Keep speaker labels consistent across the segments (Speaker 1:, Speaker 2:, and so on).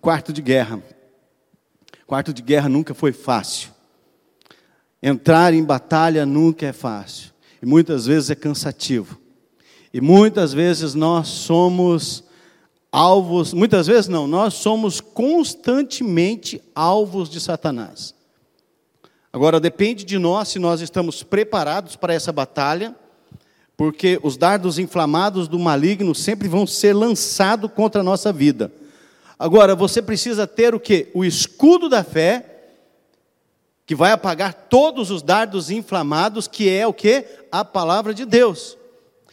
Speaker 1: quarto de guerra. Quarto de guerra nunca foi fácil. Entrar em batalha nunca é fácil. E muitas vezes é cansativo. E muitas vezes nós somos alvos, muitas vezes não, nós somos constantemente alvos de Satanás. Agora depende de nós se nós estamos preparados para essa batalha, porque os dardos inflamados do maligno sempre vão ser lançados contra a nossa vida. Agora você precisa ter o que? O escudo da fé, que vai apagar todos os dardos inflamados, que é o que? A palavra de Deus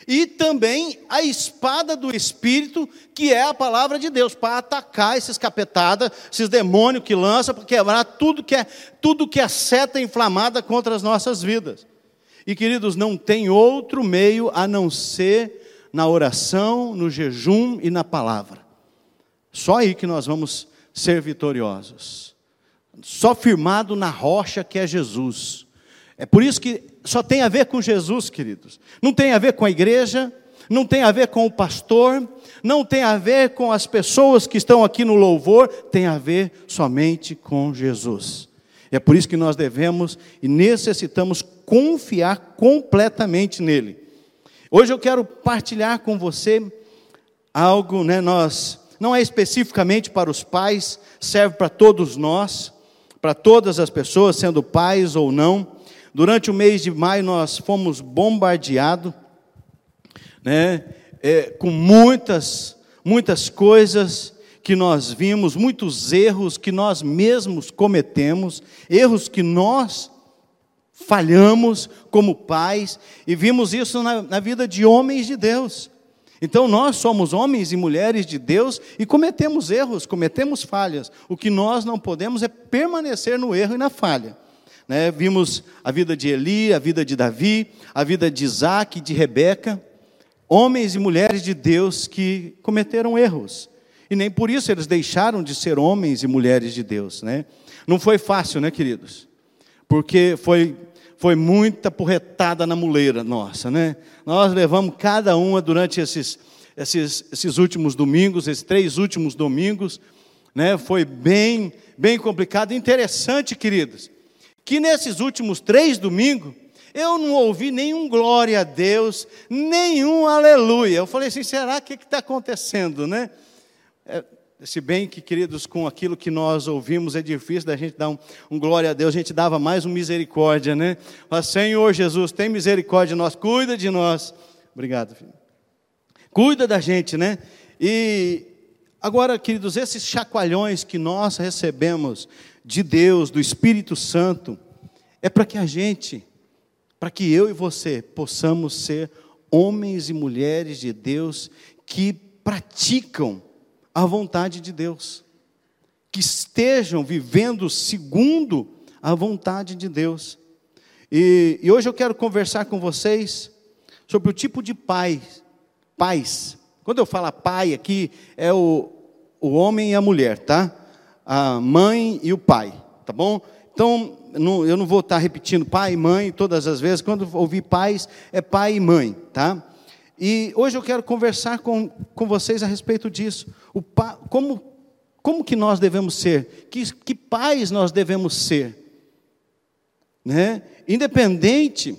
Speaker 1: e também a espada do Espírito, que é a palavra de Deus, para atacar esses capetadas, esses demônios que lançam, para quebrar tudo que é tudo que é seta inflamada contra as nossas vidas. E queridos, não tem outro meio a não ser na oração, no jejum e na palavra. Só aí que nós vamos ser vitoriosos. Só firmado na rocha que é Jesus. É por isso que só tem a ver com Jesus, queridos. Não tem a ver com a igreja, não tem a ver com o pastor, não tem a ver com as pessoas que estão aqui no louvor, tem a ver somente com Jesus. É por isso que nós devemos e necessitamos confiar completamente nele. Hoje eu quero partilhar com você algo, né, nós não é especificamente para os pais, serve para todos nós, para todas as pessoas, sendo pais ou não. Durante o mês de maio nós fomos bombardeados, né, é, com muitas, muitas coisas que nós vimos, muitos erros que nós mesmos cometemos, erros que nós falhamos como pais, e vimos isso na, na vida de homens de Deus. Então nós somos homens e mulheres de Deus e cometemos erros, cometemos falhas. O que nós não podemos é permanecer no erro e na falha. Né? Vimos a vida de Eli, a vida de Davi, a vida de Isaac, de Rebeca, homens e mulheres de Deus que cometeram erros. E nem por isso eles deixaram de ser homens e mulheres de Deus. Né? Não foi fácil, né, queridos? Porque foi, foi muita porretada na muleira nossa. Né? Nós levamos cada uma durante esses, esses, esses últimos domingos, esses três últimos domingos. Né? Foi bem, bem complicado. Interessante, queridos que nesses últimos três domingos, eu não ouvi nenhum glória a Deus, nenhum aleluia. Eu falei assim, será que está acontecendo, né? Se bem que, queridos, com aquilo que nós ouvimos, é difícil da gente dar um, um glória a Deus, a gente dava mais um misericórdia, né? Mas, Senhor Jesus, tem misericórdia de nós, cuida de nós. Obrigado, filho. Cuida da gente, né? E agora, queridos, esses chacoalhões que nós recebemos de Deus, do Espírito Santo, é para que a gente, para que eu e você possamos ser homens e mulheres de Deus que praticam a vontade de Deus, que estejam vivendo segundo a vontade de Deus. E, e hoje eu quero conversar com vocês sobre o tipo de pai, pais. Quando eu falo pai aqui, é o, o homem e a mulher, tá? a mãe e o pai, tá bom? Então, eu não vou estar repetindo pai e mãe todas as vezes, quando ouvir pais, é pai e mãe, tá? E hoje eu quero conversar com, com vocês a respeito disso. O pa, como, como que nós devemos ser? Que, que pais nós devemos ser? Né? Independente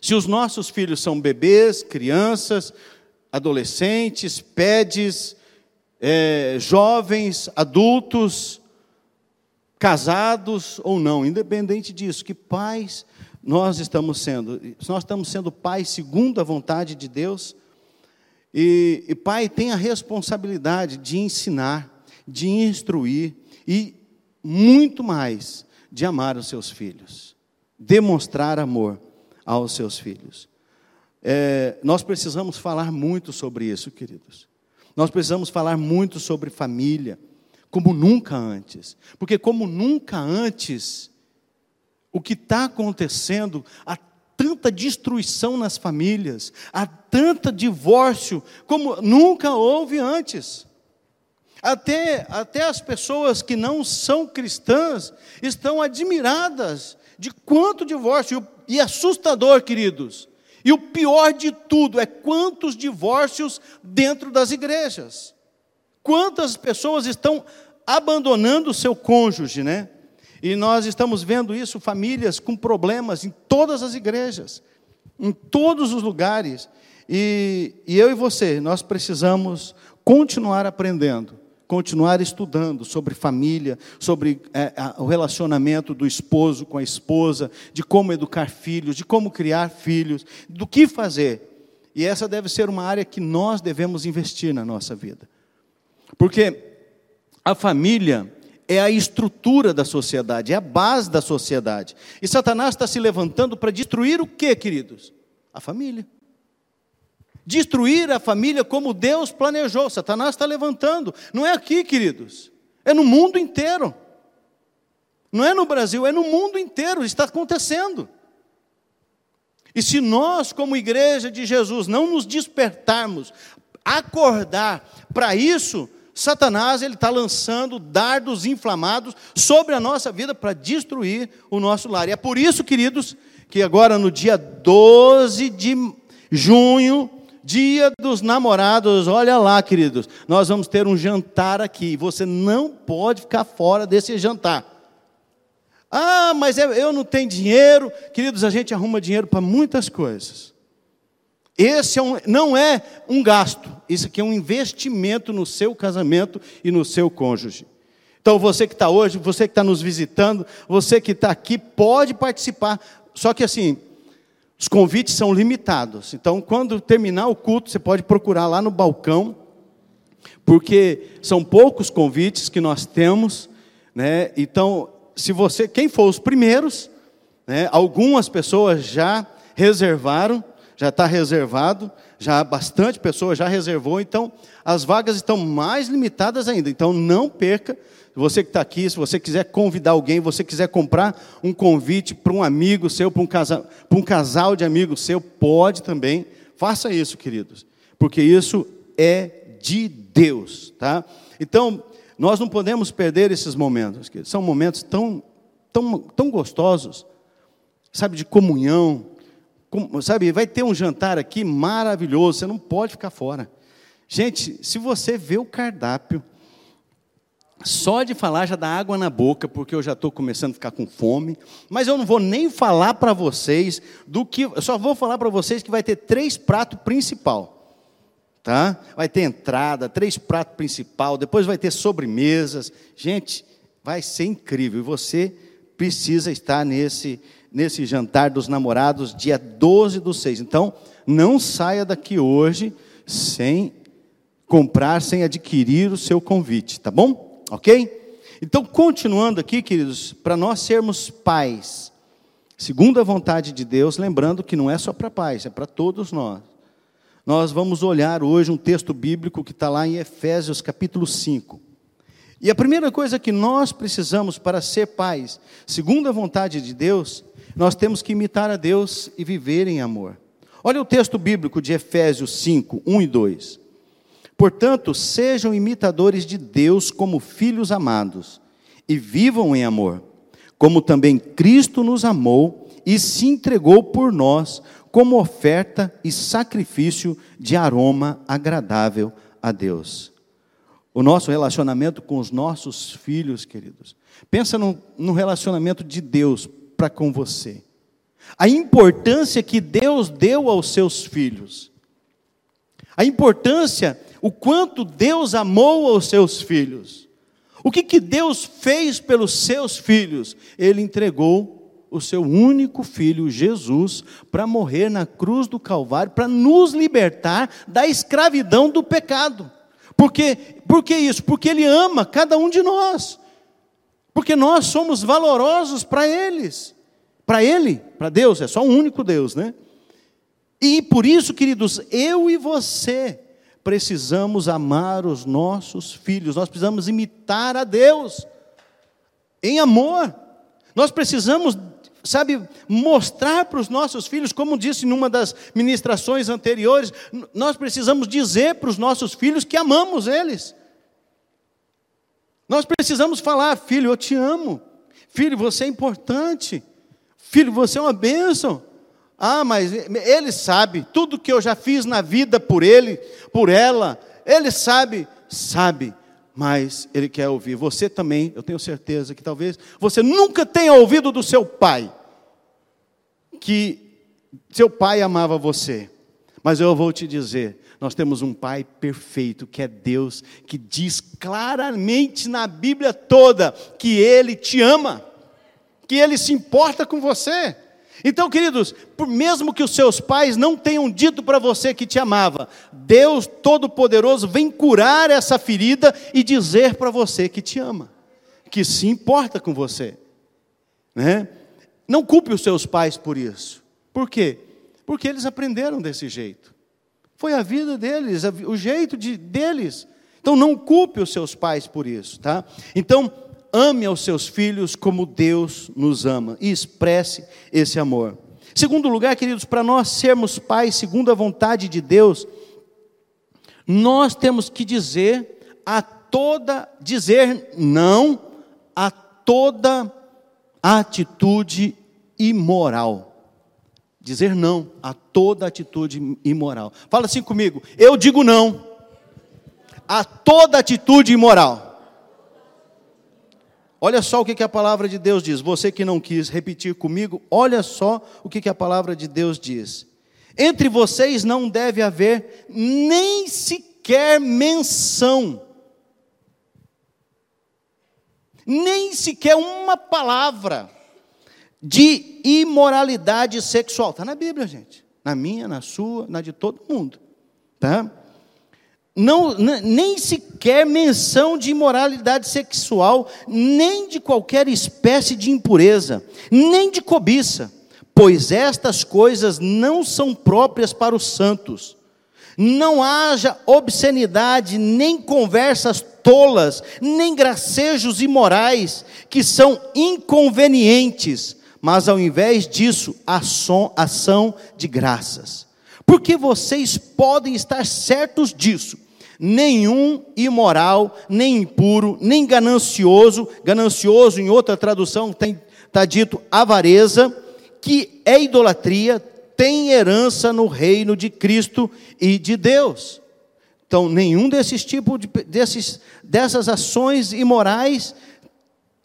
Speaker 1: se os nossos filhos são bebês, crianças, adolescentes, pedes, é, jovens, adultos, casados ou não, independente disso, que pais nós estamos sendo. Nós estamos sendo pais segundo a vontade de Deus. E, e pai tem a responsabilidade de ensinar, de instruir e muito mais de amar os seus filhos, demonstrar amor aos seus filhos. É, nós precisamos falar muito sobre isso, queridos. Nós precisamos falar muito sobre família, como nunca antes. Porque, como nunca antes, o que está acontecendo, há tanta destruição nas famílias, há tanto divórcio, como nunca houve antes. Até, até as pessoas que não são cristãs estão admiradas de quanto divórcio, e assustador, queridos, e o pior de tudo é quantos divórcios dentro das igrejas. Quantas pessoas estão abandonando o seu cônjuge, né? E nós estamos vendo isso, famílias com problemas em todas as igrejas, em todos os lugares. E, e eu e você, nós precisamos continuar aprendendo, continuar estudando sobre família, sobre é, o relacionamento do esposo com a esposa, de como educar filhos, de como criar filhos, do que fazer. E essa deve ser uma área que nós devemos investir na nossa vida. Porque a família é a estrutura da sociedade, é a base da sociedade. E Satanás está se levantando para destruir o que, queridos? A família. Destruir a família como Deus planejou. Satanás está levantando. Não é aqui, queridos. É no mundo inteiro. Não é no Brasil, é no mundo inteiro. Está acontecendo. E se nós, como igreja de Jesus, não nos despertarmos, acordar para isso, Satanás ele está lançando dardos inflamados sobre a nossa vida para destruir o nosso lar. E é por isso, queridos, que agora no dia 12 de junho, dia dos namorados, olha lá, queridos, nós vamos ter um jantar aqui. Você não pode ficar fora desse jantar. Ah, mas eu não tenho dinheiro. Queridos, a gente arruma dinheiro para muitas coisas. Esse é um, não é um gasto, isso aqui é um investimento no seu casamento e no seu cônjuge. Então, você que está hoje, você que está nos visitando, você que está aqui, pode participar. Só que assim, os convites são limitados. Então, quando terminar o culto, você pode procurar lá no balcão, porque são poucos convites que nós temos. Né? Então, se você, quem for os primeiros, né, algumas pessoas já reservaram, já está reservado, já bastante pessoa já reservou, então as vagas estão mais limitadas ainda. Então não perca. Você que está aqui, se você quiser convidar alguém, você quiser comprar um convite para um amigo seu, para um, casal, para um casal de amigos seu, pode também. Faça isso, queridos, porque isso é de Deus, tá? Então, nós não podemos perder esses momentos, queridos. São momentos tão, tão, tão gostosos, sabe, de comunhão, sabe, vai ter um jantar aqui maravilhoso, você não pode ficar fora. Gente, se você vê o cardápio, só de falar já dá água na boca, porque eu já estou começando a ficar com fome. Mas eu não vou nem falar para vocês do que. Eu só vou falar para vocês que vai ter três pratos principal. Tá? Vai ter entrada, três pratos principal, depois vai ter sobremesas. Gente, vai ser incrível. E você precisa estar nesse nesse jantar dos namorados, dia 12 do 6. Então, não saia daqui hoje sem comprar, sem adquirir o seu convite, tá bom? Ok? Então, continuando aqui, queridos, para nós sermos pais, segundo a vontade de Deus, lembrando que não é só para pais, é para todos nós. Nós vamos olhar hoje um texto bíblico que está lá em Efésios capítulo 5. E a primeira coisa que nós precisamos para ser pais, segundo a vontade de Deus, nós temos que imitar a Deus e viver em amor. Olha o texto bíblico de Efésios 5, 1 e 2. Portanto, sejam imitadores de Deus como filhos amados, e vivam em amor, como também Cristo nos amou e se entregou por nós como oferta e sacrifício de aroma agradável a Deus. O nosso relacionamento com os nossos filhos, queridos. Pensa no, relacionamento de Deus para com você. A importância que Deus deu aos seus filhos. A importância, o quanto Deus amou aos seus filhos. O que, que Deus fez pelos seus filhos? Ele entregou o seu único filho, Jesus, para morrer na cruz do Calvário, para nos libertar da escravidão do pecado. Porque, por que isso? Porque Ele ama cada um de nós. Porque nós somos valorosos para eles. Para Ele, para Deus, é só um único Deus, né? E por isso, queridos, eu e você precisamos amar os nossos filhos, nós precisamos imitar a Deus em amor. Nós precisamos, sabe, mostrar para os nossos filhos, como disse numa das ministrações anteriores, nós precisamos dizer para os nossos filhos que amamos eles. Nós precisamos falar, filho, eu te amo. Filho, você é importante. Filho, você é uma bênção. Ah, mas ele sabe tudo que eu já fiz na vida por ele, por ela. Ele sabe sabe, mas ele quer ouvir. Você também, eu tenho certeza que talvez você nunca tenha ouvido do seu pai que seu pai amava você. Mas eu vou te dizer, nós temos um pai perfeito, que é Deus, que diz claramente na Bíblia toda que ele te ama, que ele se importa com você. Então, queridos, mesmo que os seus pais não tenham dito para você que te amava, Deus Todo-Poderoso vem curar essa ferida e dizer para você que te ama, que se importa com você. Né? Não culpe os seus pais por isso. Por quê? Porque eles aprenderam desse jeito. Foi a vida deles, o jeito de, deles. Então não culpe os seus pais por isso, tá? Então, ame aos seus filhos como Deus nos ama e expresse esse amor. Segundo lugar, queridos, para nós sermos pais segundo a vontade de Deus, nós temos que dizer a toda dizer não a toda atitude imoral. Dizer não a toda atitude imoral. Fala assim comigo. Eu digo não a toda atitude imoral. Olha só o que, a palavra de Deus diz. Você que não quis repetir comigo, olha só o que, a palavra de Deus diz. Entre vocês não deve haver nem sequer menção, nem sequer uma palavra de imoralidade sexual. Está na Bíblia, gente. Na minha, na sua, na de todo mundo. Tá? Não, nem sequer menção de imoralidade sexual, nem de qualquer espécie de impureza, nem de cobiça, pois estas coisas não são próprias para os santos. Não haja obscenidade, nem conversas tolas, nem gracejos imorais, que são inconvenientes, mas ao invés disso, ação, ação de graças. Porque vocês podem estar certos disso nenhum imoral, nem impuro, nem ganancioso, ganancioso em outra tradução está dito avareza, que é idolatria, tem herança no reino de Cristo e de Deus. Então, nenhum desses tipos de, desses, dessas ações imorais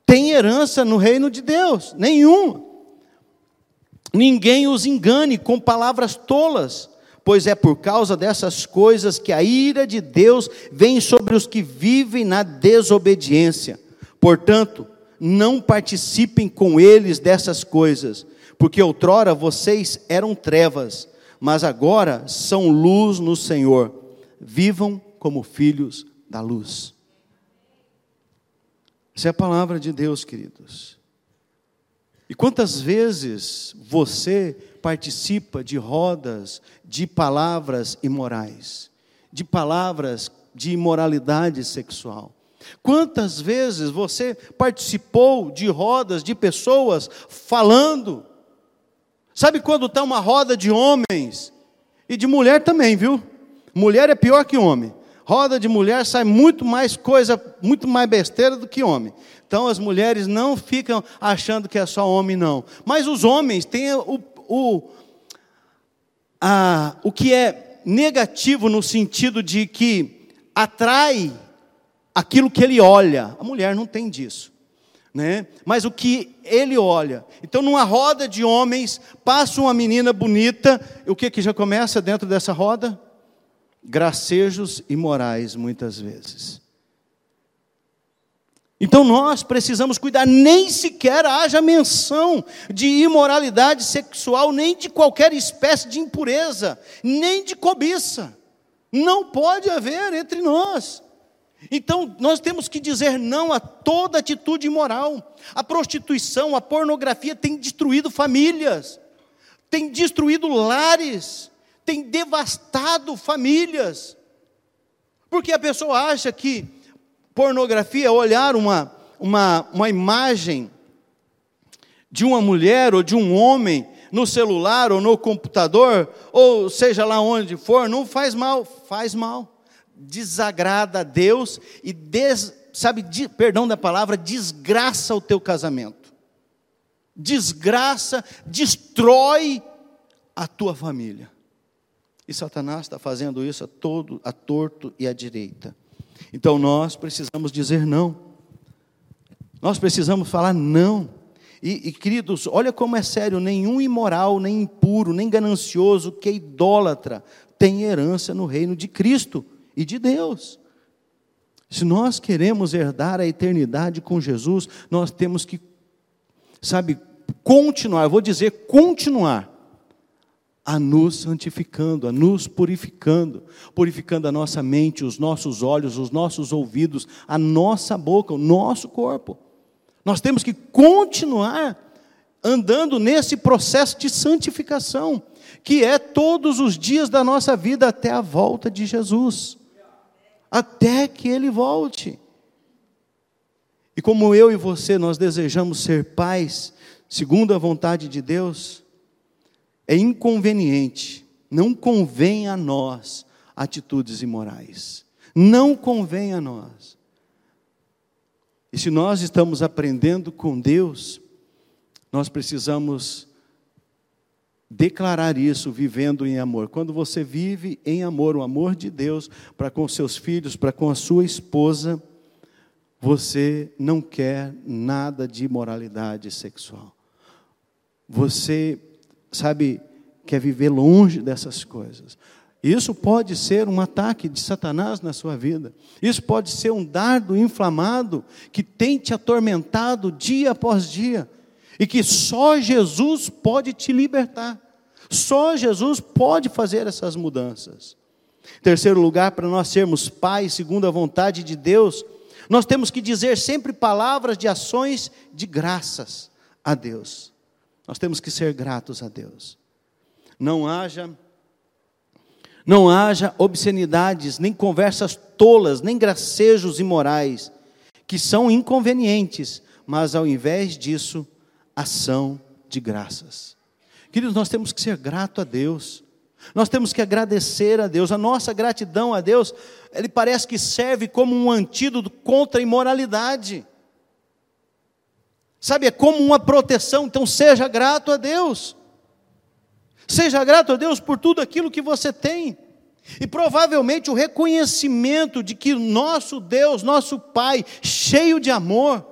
Speaker 1: tem herança no reino de Deus, nenhum. Ninguém os engane com palavras tolas pois é por causa dessas coisas que a ira de Deus vem sobre os que vivem na desobediência. Portanto, não participem com eles dessas coisas, porque outrora vocês eram trevas, mas agora são luz no Senhor. Vivam como filhos da luz. Essa é a palavra de Deus, queridos. E quantas vezes você participa de rodas de palavras imorais, de palavras de imoralidade sexual. Quantas vezes você participou de rodas de pessoas falando? Sabe quando está uma roda de homens e de mulher também, viu? Mulher é pior que homem. Roda de mulher sai muito mais coisa, muito mais besteira do que homem. Então as mulheres não ficam achando que é só homem, não. Mas os homens têm o, o, a, o que é negativo no sentido de que atrai aquilo que ele olha. A mulher não tem disso. Né? Mas o que ele olha. Então, numa roda de homens, passa uma menina bonita, o que, que já começa dentro dessa roda? Gracejos imorais, muitas vezes. Então nós precisamos cuidar, nem sequer haja menção de imoralidade sexual, nem de qualquer espécie de impureza, nem de cobiça. Não pode haver entre nós. Então nós temos que dizer não a toda atitude imoral. A prostituição, a pornografia tem destruído famílias, tem destruído lares, tem devastado famílias. Porque a pessoa acha que pornografia, olhar uma, uma, uma imagem de uma mulher ou de um homem no celular ou no computador, ou seja lá onde for, não faz mal, faz mal. Desagrada a Deus e, des, sabe, de, perdão da palavra, desgraça o teu casamento. Desgraça, destrói a tua família. E Satanás está fazendo isso a todo, a torto e à direita. Então nós precisamos dizer não. Nós precisamos falar não. E, e, queridos, olha como é sério: nenhum imoral, nem impuro, nem ganancioso que é idólatra tem herança no reino de Cristo e de Deus. Se nós queremos herdar a eternidade com Jesus, nós temos que, sabe, continuar, eu vou dizer continuar, a nos santificando, a nos purificando, purificando a nossa mente, os nossos olhos, os nossos ouvidos, a nossa boca, o nosso corpo. Nós temos que continuar andando nesse processo de santificação, que é todos os dias da nossa vida até a volta de Jesus, até que Ele volte. E como eu e você, nós desejamos ser pais, segundo a vontade de Deus, é inconveniente, não convém a nós atitudes imorais. Não convém a nós. E se nós estamos aprendendo com Deus, nós precisamos declarar isso vivendo em amor. Quando você vive em amor, o amor de Deus para com seus filhos, para com a sua esposa, você não quer nada de imoralidade sexual. Você, sabe, quer viver longe dessas coisas. Isso pode ser um ataque de Satanás na sua vida. Isso pode ser um dardo inflamado que tem te atormentado dia após dia. E que só Jesus pode te libertar. Só Jesus pode fazer essas mudanças. Terceiro lugar, para nós sermos pais segundo a vontade de Deus, nós temos que dizer sempre palavras de ações de graças a Deus. Nós temos que ser gratos a Deus. Não haja não haja obscenidades, nem conversas tolas, nem gracejos imorais, que são inconvenientes, mas ao invés disso, ação de graças. Queridos, nós temos que ser grato a Deus. Nós temos que agradecer a Deus. A nossa gratidão a Deus, ele parece que serve como um antídoto contra a imoralidade. Sabe, é como uma proteção. Então, seja grato a Deus. Seja grato a Deus por tudo aquilo que você tem. E provavelmente o reconhecimento de que nosso Deus, nosso Pai, cheio de amor,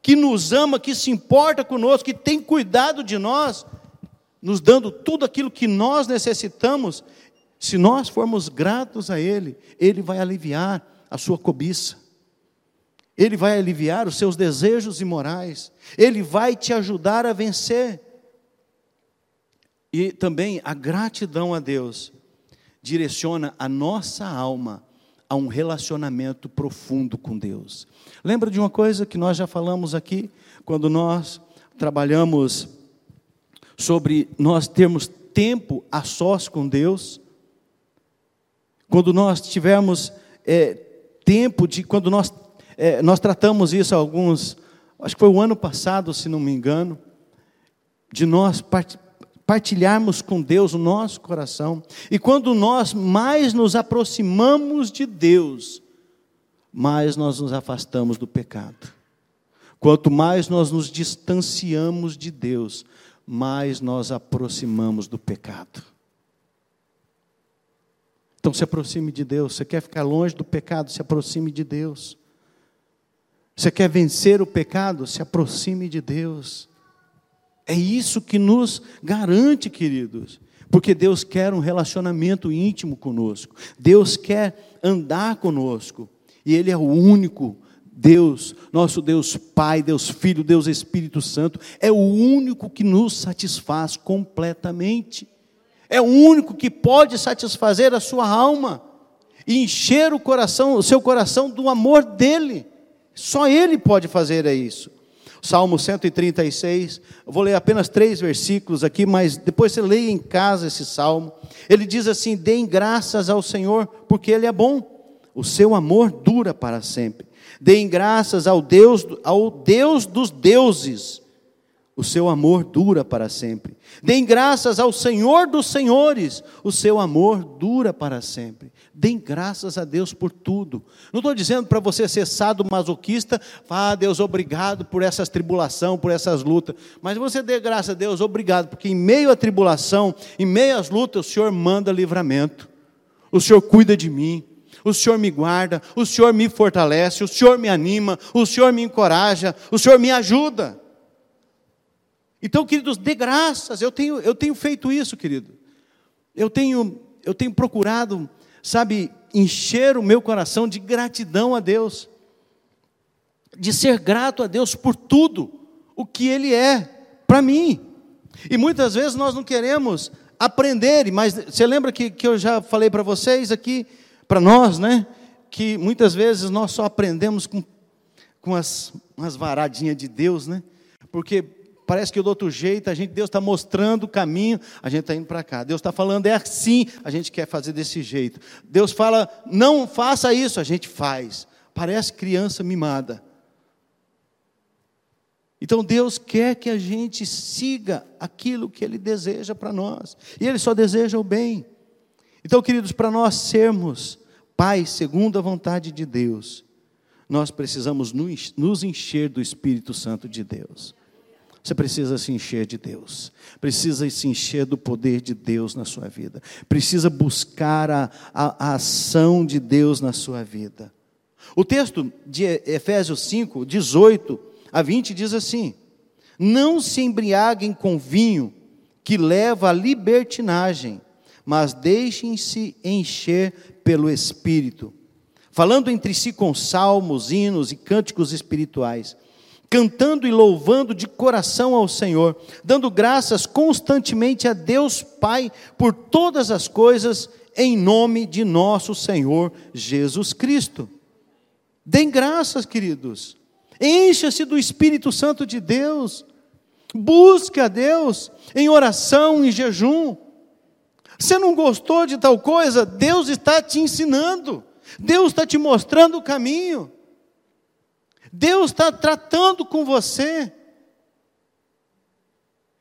Speaker 1: que nos ama, que se importa conosco, que tem cuidado de nós, nos dando tudo aquilo que nós necessitamos, se nós formos gratos a Ele, Ele vai aliviar a sua cobiça, Ele vai aliviar os seus desejos imorais, Ele vai te ajudar a vencer. E também a gratidão a Deus direciona a nossa alma a um relacionamento profundo com Deus. Lembra de uma coisa que nós já falamos aqui, quando nós trabalhamos sobre nós termos tempo a sós com Deus? Quando nós tivermos é, tempo de, quando nós, é, nós tratamos isso alguns, acho que foi o ano passado, se não me engano, de nós partilharmos com Deus o nosso coração. E quando nós mais nos aproximamos de Deus, mais nós nos afastamos do pecado. Quanto mais nós nos distanciamos de Deus, mais nós aproximamos do pecado. Então se aproxime de Deus. Você quer ficar longe do pecado? Se aproxime de Deus. Você quer vencer o pecado? Se aproxime de Deus. É isso que nos garante, queridos, porque Deus quer um relacionamento íntimo conosco, Deus quer andar conosco, e Ele é o único Deus, nosso Deus Pai, Deus Filho, Deus Espírito Santo, é o único que nos satisfaz completamente, é o único que pode satisfazer a sua alma e encher o coração, o seu coração do amor dele. Só Ele pode fazer isso. Salmo 136, eu vou ler apenas três versículos aqui, mas depois você leia em casa esse salmo. Ele diz assim: Deem graças ao Senhor, porque Ele é bom, o seu amor dura para sempre. Deem graças ao Deus, ao Deus dos deuses, o seu amor dura para sempre. Deem graças ao Senhor dos senhores, o seu amor dura para sempre. Deem graças a Deus por tudo. Não estou dizendo para você ser sado masoquista, ah, Deus, obrigado por essas tribulação, por essas lutas. Mas você dê graças a Deus, obrigado, porque em meio à tribulação, em meio às lutas, o Senhor manda livramento. O Senhor cuida de mim. o Senhor me guarda, o Senhor me fortalece, o Senhor me anima, o Senhor me encoraja, o Senhor me ajuda. Então, queridos, dê graças, eu tenho, eu tenho feito isso, querido. Eu tenho, eu tenho procurado, sabe, encher o meu coração de gratidão a Deus, de ser grato a Deus por tudo o que Ele é para mim. E muitas vezes nós não queremos aprender, mas você lembra que, que eu já falei para vocês aqui, para nós, né? Que muitas vezes nós só aprendemos com, com as, umas varadinhas de Deus, né? Porque parece que do outro jeito, a gente, Deus está mostrando o caminho, a gente está indo para cá. Deus está falando, é assim, a gente quer fazer desse jeito. Deus fala, não faça isso, a gente faz. Parece criança mimada. Então Deus quer que a gente siga aquilo que Ele deseja para nós, e Ele só deseja o bem. Então, queridos, para nós sermos pais segundo a vontade de Deus, nós precisamos nos encher do Espírito Santo de Deus. Você precisa se encher de Deus, precisa se encher do poder de Deus na sua vida, precisa buscar a, a, a ação de Deus na sua vida. O texto de Efésios 5, 18 a 20 diz assim: Não se embriaguem com vinho, que leva à libertinagem, mas deixem-se encher pelo Espírito, falando entre si com salmos, hinos e cânticos espirituais, cantando e louvando de coração ao Senhor, dando graças constantemente a Deus Pai por todas as coisas, em nome de nosso Senhor Jesus Cristo. Deem graças, queridos. Encha-se do Espírito Santo de Deus. Busque a Deus em oração, em jejum. Você não gostou de tal coisa? Deus está te ensinando. Deus está te mostrando o caminho. Deus está tratando com você.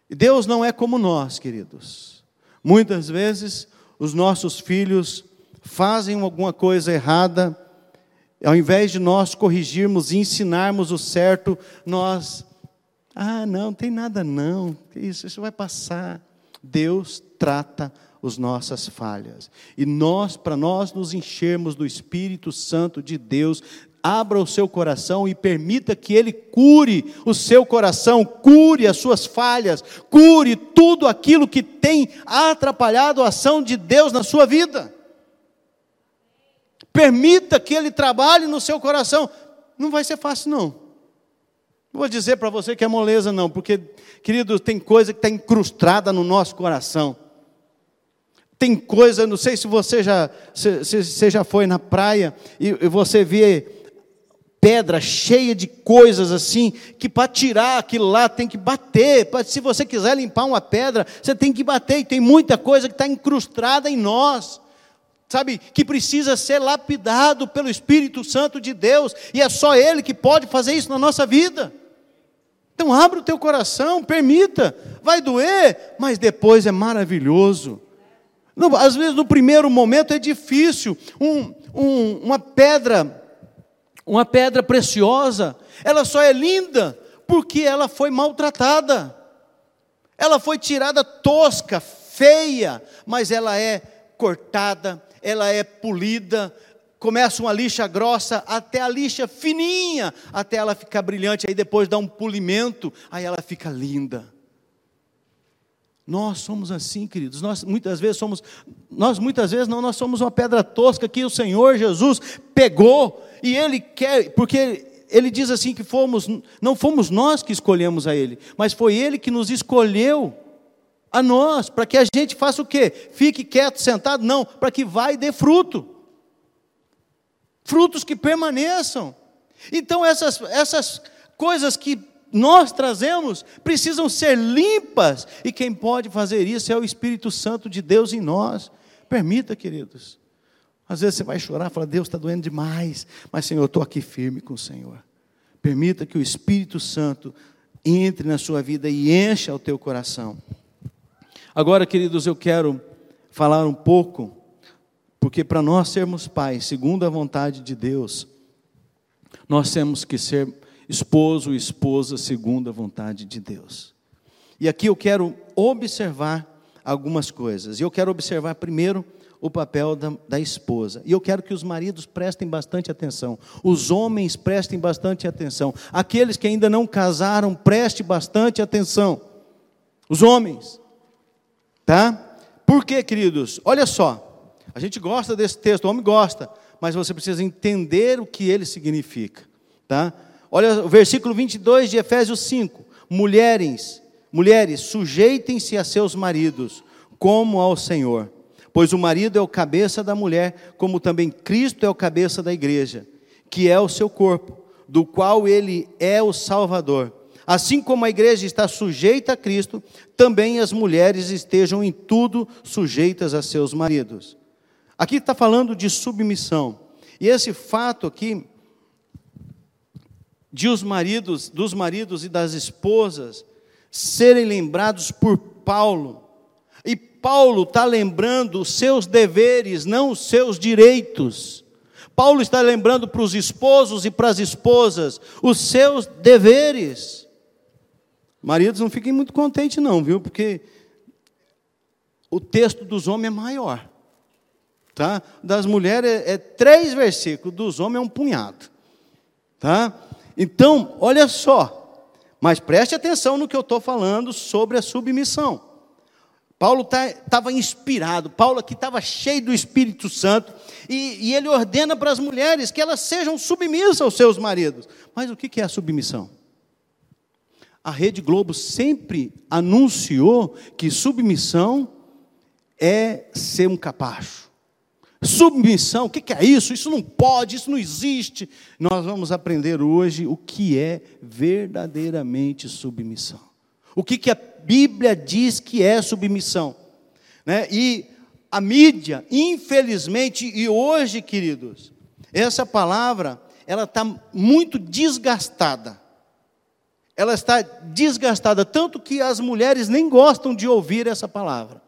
Speaker 1: Deus não é como nós, queridos. Muitas vezes os nossos filhos fazem alguma coisa errada ao invés de nós corrigirmos e ensinarmos o certo, nós, ah, não, tem nada não, isso, isso vai passar. Deus trata as nossas falhas. E nós, para nós nos enchermos do Espírito Santo de Deus, abra o seu coração e permita que Ele cure o seu coração, cure as suas falhas, cure tudo aquilo que tem atrapalhado a ação de Deus na sua vida. Permita que Ele trabalhe no seu coração. Não vai ser fácil, não. Não vou dizer para você que é moleza, não, porque, querido, tem coisa que está incrustada no nosso coração. Tem coisa, não sei se você já, se, se, você já foi na praia e, e você vê pedra cheia de coisas assim, que para tirar aquilo lá tem que bater. Se você quiser limpar uma pedra, você tem que bater. E tem muita coisa que está incrustada em nós sabe, que precisa ser lapidado pelo Espírito Santo de Deus, e é só Ele que pode fazer isso na nossa vida. Então, abra o teu coração, permita, vai doer, mas depois é maravilhoso. às vezes, no primeiro momento é difícil, um, um, uma pedra, uma pedra preciosa, ela só é linda porque ela foi maltratada, ela foi tirada tosca, feia, mas ela é cortada, ela é polida, começa uma lixa grossa até a lixa fininha, até ela ficar brilhante, aí depois dá um polimento, aí ela fica linda. Nós somos assim, queridos. Nós muitas vezes somos, nós muitas vezes não, nós somos uma pedra tosca que o Senhor Jesus pegou e ele quer, porque ele diz assim que fomos, não fomos nós que escolhemos a ele, mas foi ele que nos escolheu a nós, para que a gente faça o quê? Fique quieto, sentado? Não, para que vá e dê fruto. Frutos que permaneçam. Então, essas, essas coisas que nós trazemos precisam ser limpas, e quem pode fazer isso é o Espírito Santo de Deus em nós. Permita, queridos. Às vezes você vai chorar, fala, Deus está doendo demais, mas Senhor, eu estou aqui firme com o Senhor. Permita que o Espírito Santo entre na sua vida e encha o teu coração. Agora, queridos, eu quero falar um pouco, porque para nós sermos pais, segundo a vontade de Deus, nós temos que ser esposo e esposa segundo a vontade de Deus. E aqui eu quero observar algumas coisas. E eu quero observar primeiro o papel da, da, esposa. E eu quero que os maridos prestem bastante atenção, os homens prestem bastante atenção, aqueles que ainda não casaram, prestem bastante atenção. Os homens, tá? Por quê, queridos? Olha só, a gente gosta desse texto, o homem gosta, mas você precisa entender o que ele significa, tá? Olha o versículo 22 de Efésios 5. Mulheres, mulheres, sujeitem-se a seus maridos, como ao Senhor Pois o marido é o cabeça da mulher, como também Cristo é o cabeça da igreja, que é o seu corpo, do qual ele é o Salvador. Assim como a igreja está sujeita a Cristo, também as mulheres estejam em tudo sujeitas a seus maridos. Aqui está falando de submissão. E esse fato aqui de os maridos, dos maridos e das esposas serem lembrados por Paulo Paulo está lembrando os seus deveres, não os seus direitos. Paulo está lembrando para os esposos e para as esposas os seus deveres. Maridos, não fiquem muito contentes, não, viu? Porque o texto dos homens é maior. Tá? Das mulheres é, é três versículos, dos homens é um punhado. Tá? Então, olha só, mas preste atenção no que eu estou falando sobre a submissão. Paulo estava tá, inspirado, Paulo aqui estava cheio do Espírito Santo, e, e, ele ordena para as mulheres que elas sejam submissas aos seus maridos. Mas o que, que é a submissão? A Rede Globo sempre anunciou que submissão é ser um capacho. Submissão, o que, que é isso? Isso não pode, isso não existe. Nós vamos aprender hoje o que é verdadeiramente submissão. O que, que a Bíblia diz que é submissão. Né? E a mídia, infelizmente, e hoje, queridos, essa palavra, ela está muito desgastada. Ela está desgastada, tanto que as mulheres nem gostam de ouvir essa palavra.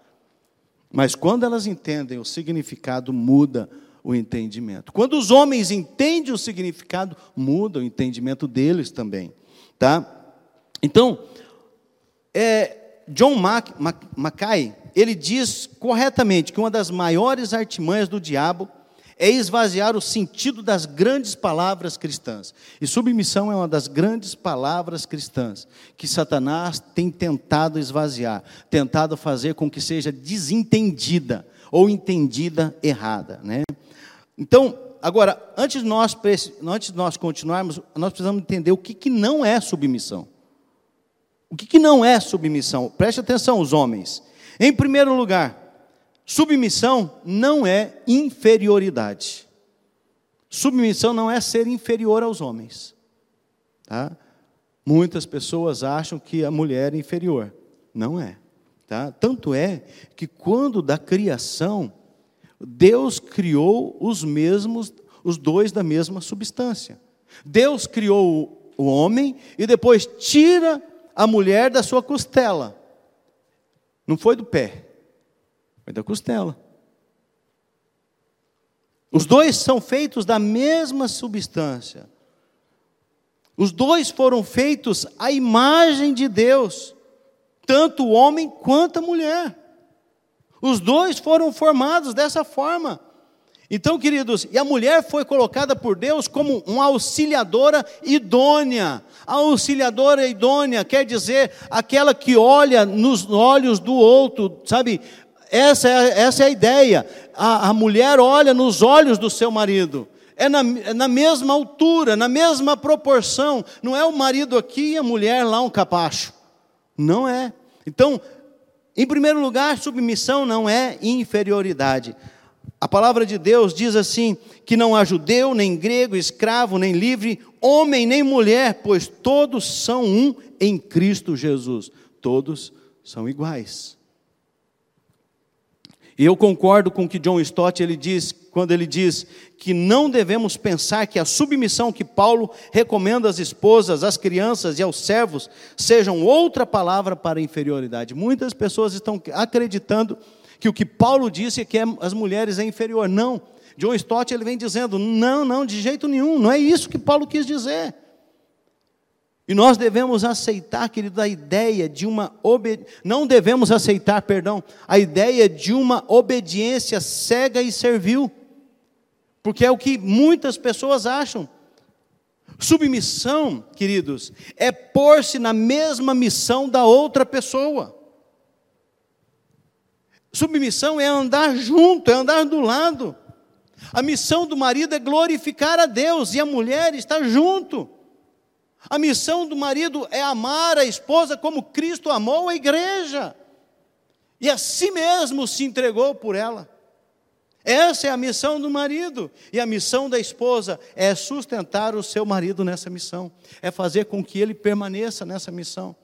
Speaker 1: Mas quando elas entendem o significado, muda o entendimento. Quando os homens entendem o significado, muda o entendimento deles também, tá? Então, é, John Mac, Mac, Mackay, ele diz corretamente que uma das maiores artimanhas do diabo é esvaziar o sentido das grandes palavras cristãs. E submissão é uma das grandes palavras cristãs que Satanás tem tentado esvaziar, tentado fazer com que seja desentendida ou entendida errada, né? Então, agora, antes de nós, antes nós continuarmos, nós precisamos entender o que, que não é submissão. O que, que não é submissão? Preste atenção, os homens. Em primeiro lugar, submissão não é inferioridade. Submissão não é ser inferior aos homens. Tá? Muitas pessoas acham que a mulher é inferior. Não é. Tá? Tanto é que quando da criação, Deus criou os mesmos, os dois da mesma substância. Deus criou o homem e depois tira a mulher da sua costela. Não foi do pé, foi da costela. Os dois são feitos da mesma substância. Os dois foram feitos à imagem de Deus, tanto o homem quanto a mulher. Os dois foram formados dessa forma. Então, queridos, e a mulher foi colocada por Deus como uma auxiliadora idônea. A auxiliadora idônea quer dizer aquela que olha nos olhos do outro, sabe? Essa é, essa é a ideia. A, a mulher olha nos olhos do seu marido. É na, é na mesma altura, na mesma proporção. Não é o marido aqui e a mulher lá um capacho. Não é. Então, em primeiro lugar, submissão não é inferioridade. A palavra de Deus diz assim: que não há judeu, nem grego, escravo, nem livre, homem, nem mulher, pois todos são um em Cristo Jesus. Todos são iguais. E eu concordo com o que John Stott ele diz quando ele diz que não devemos pensar que a submissão que Paulo recomenda às esposas, às crianças e aos servos sejam outra palavra para inferioridade. Muitas pessoas estão acreditando o que Paulo disse é que as mulheres é inferior. Não. John Stott ele vem dizendo: não, não, de jeito nenhum, não é isso que Paulo quis dizer. E nós devemos aceitar, querido, a ideia de uma obed... não devemos aceitar, perdão, a ideia de uma obediência cega e servil. Porque é o que muitas pessoas acham. Submissão, queridos, é pôr-se na mesma missão da outra pessoa. Submissão é andar junto, é andar do lado. A missão do marido é glorificar a Deus e a mulher está junto. A missão do marido é amar a esposa como Cristo amou a igreja. E a si mesmo se entregou por ela. Essa é a missão do marido. E a missão da esposa é sustentar o seu marido nessa missão. É fazer com que ele permaneça nessa missão.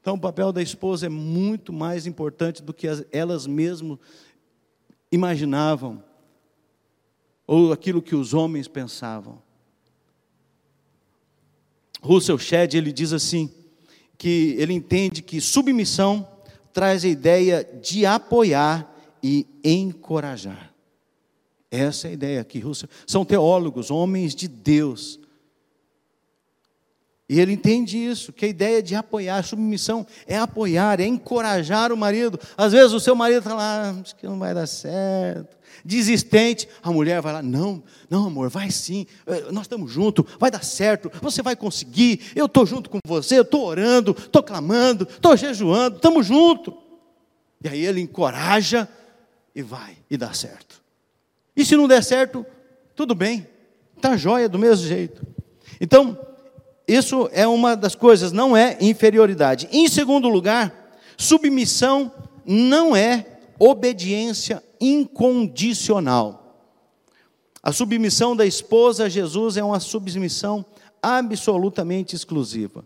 Speaker 1: Então, o papel da esposa é muito mais importante do que elas mesmas imaginavam, ou aquilo que os homens pensavam. Russell Shedd, ele diz assim, que ele entende que submissão traz a ideia de apoiar e encorajar. Essa é a ideia aqui. Russell. São teólogos, homens de Deus. E ele entende isso, que a ideia de apoiar, submissão é apoiar, é encorajar o marido. Às vezes o seu marido está lá, ah, acho que não vai dar certo desistente, a mulher vai lá, não, não, amor, vai sim, eh, nós estamos juntos, vai dar certo, você vai conseguir, eu estou junto com você, eu estou orando, estou clamando, estou jejuando, estamos juntos. E aí ele encoraja e vai, e dá certo. E se não der certo, tudo bem, está jóia do mesmo jeito. Então, isso é uma das coisas, não é inferioridade. Em segundo lugar, submissão não é obediência incondicional. A submissão da esposa a Jesus é uma submissão absolutamente exclusiva.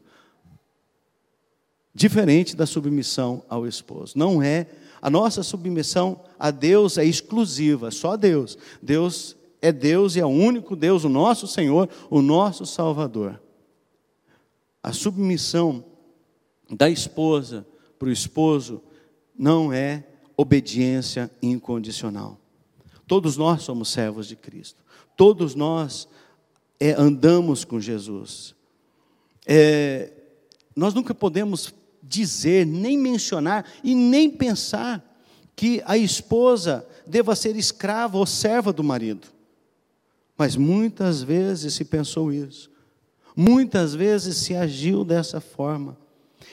Speaker 1: Diferente da submissão ao esposo. Não é. A nossa submissão a Deus é exclusiva, só Deus. Deus é Deus e é o único Deus, o nosso Senhor, o nosso Salvador. A submissão da esposa para o esposo não é obediência incondicional. Todos nós somos servos de Cristo. Todos nós é, andamos com Jesus. É, nós nunca podemos dizer, nem mencionar e nem pensar que a esposa deva ser escrava ou serva do marido. Mas muitas vezes se pensou isso. Muitas vezes se agiu dessa forma.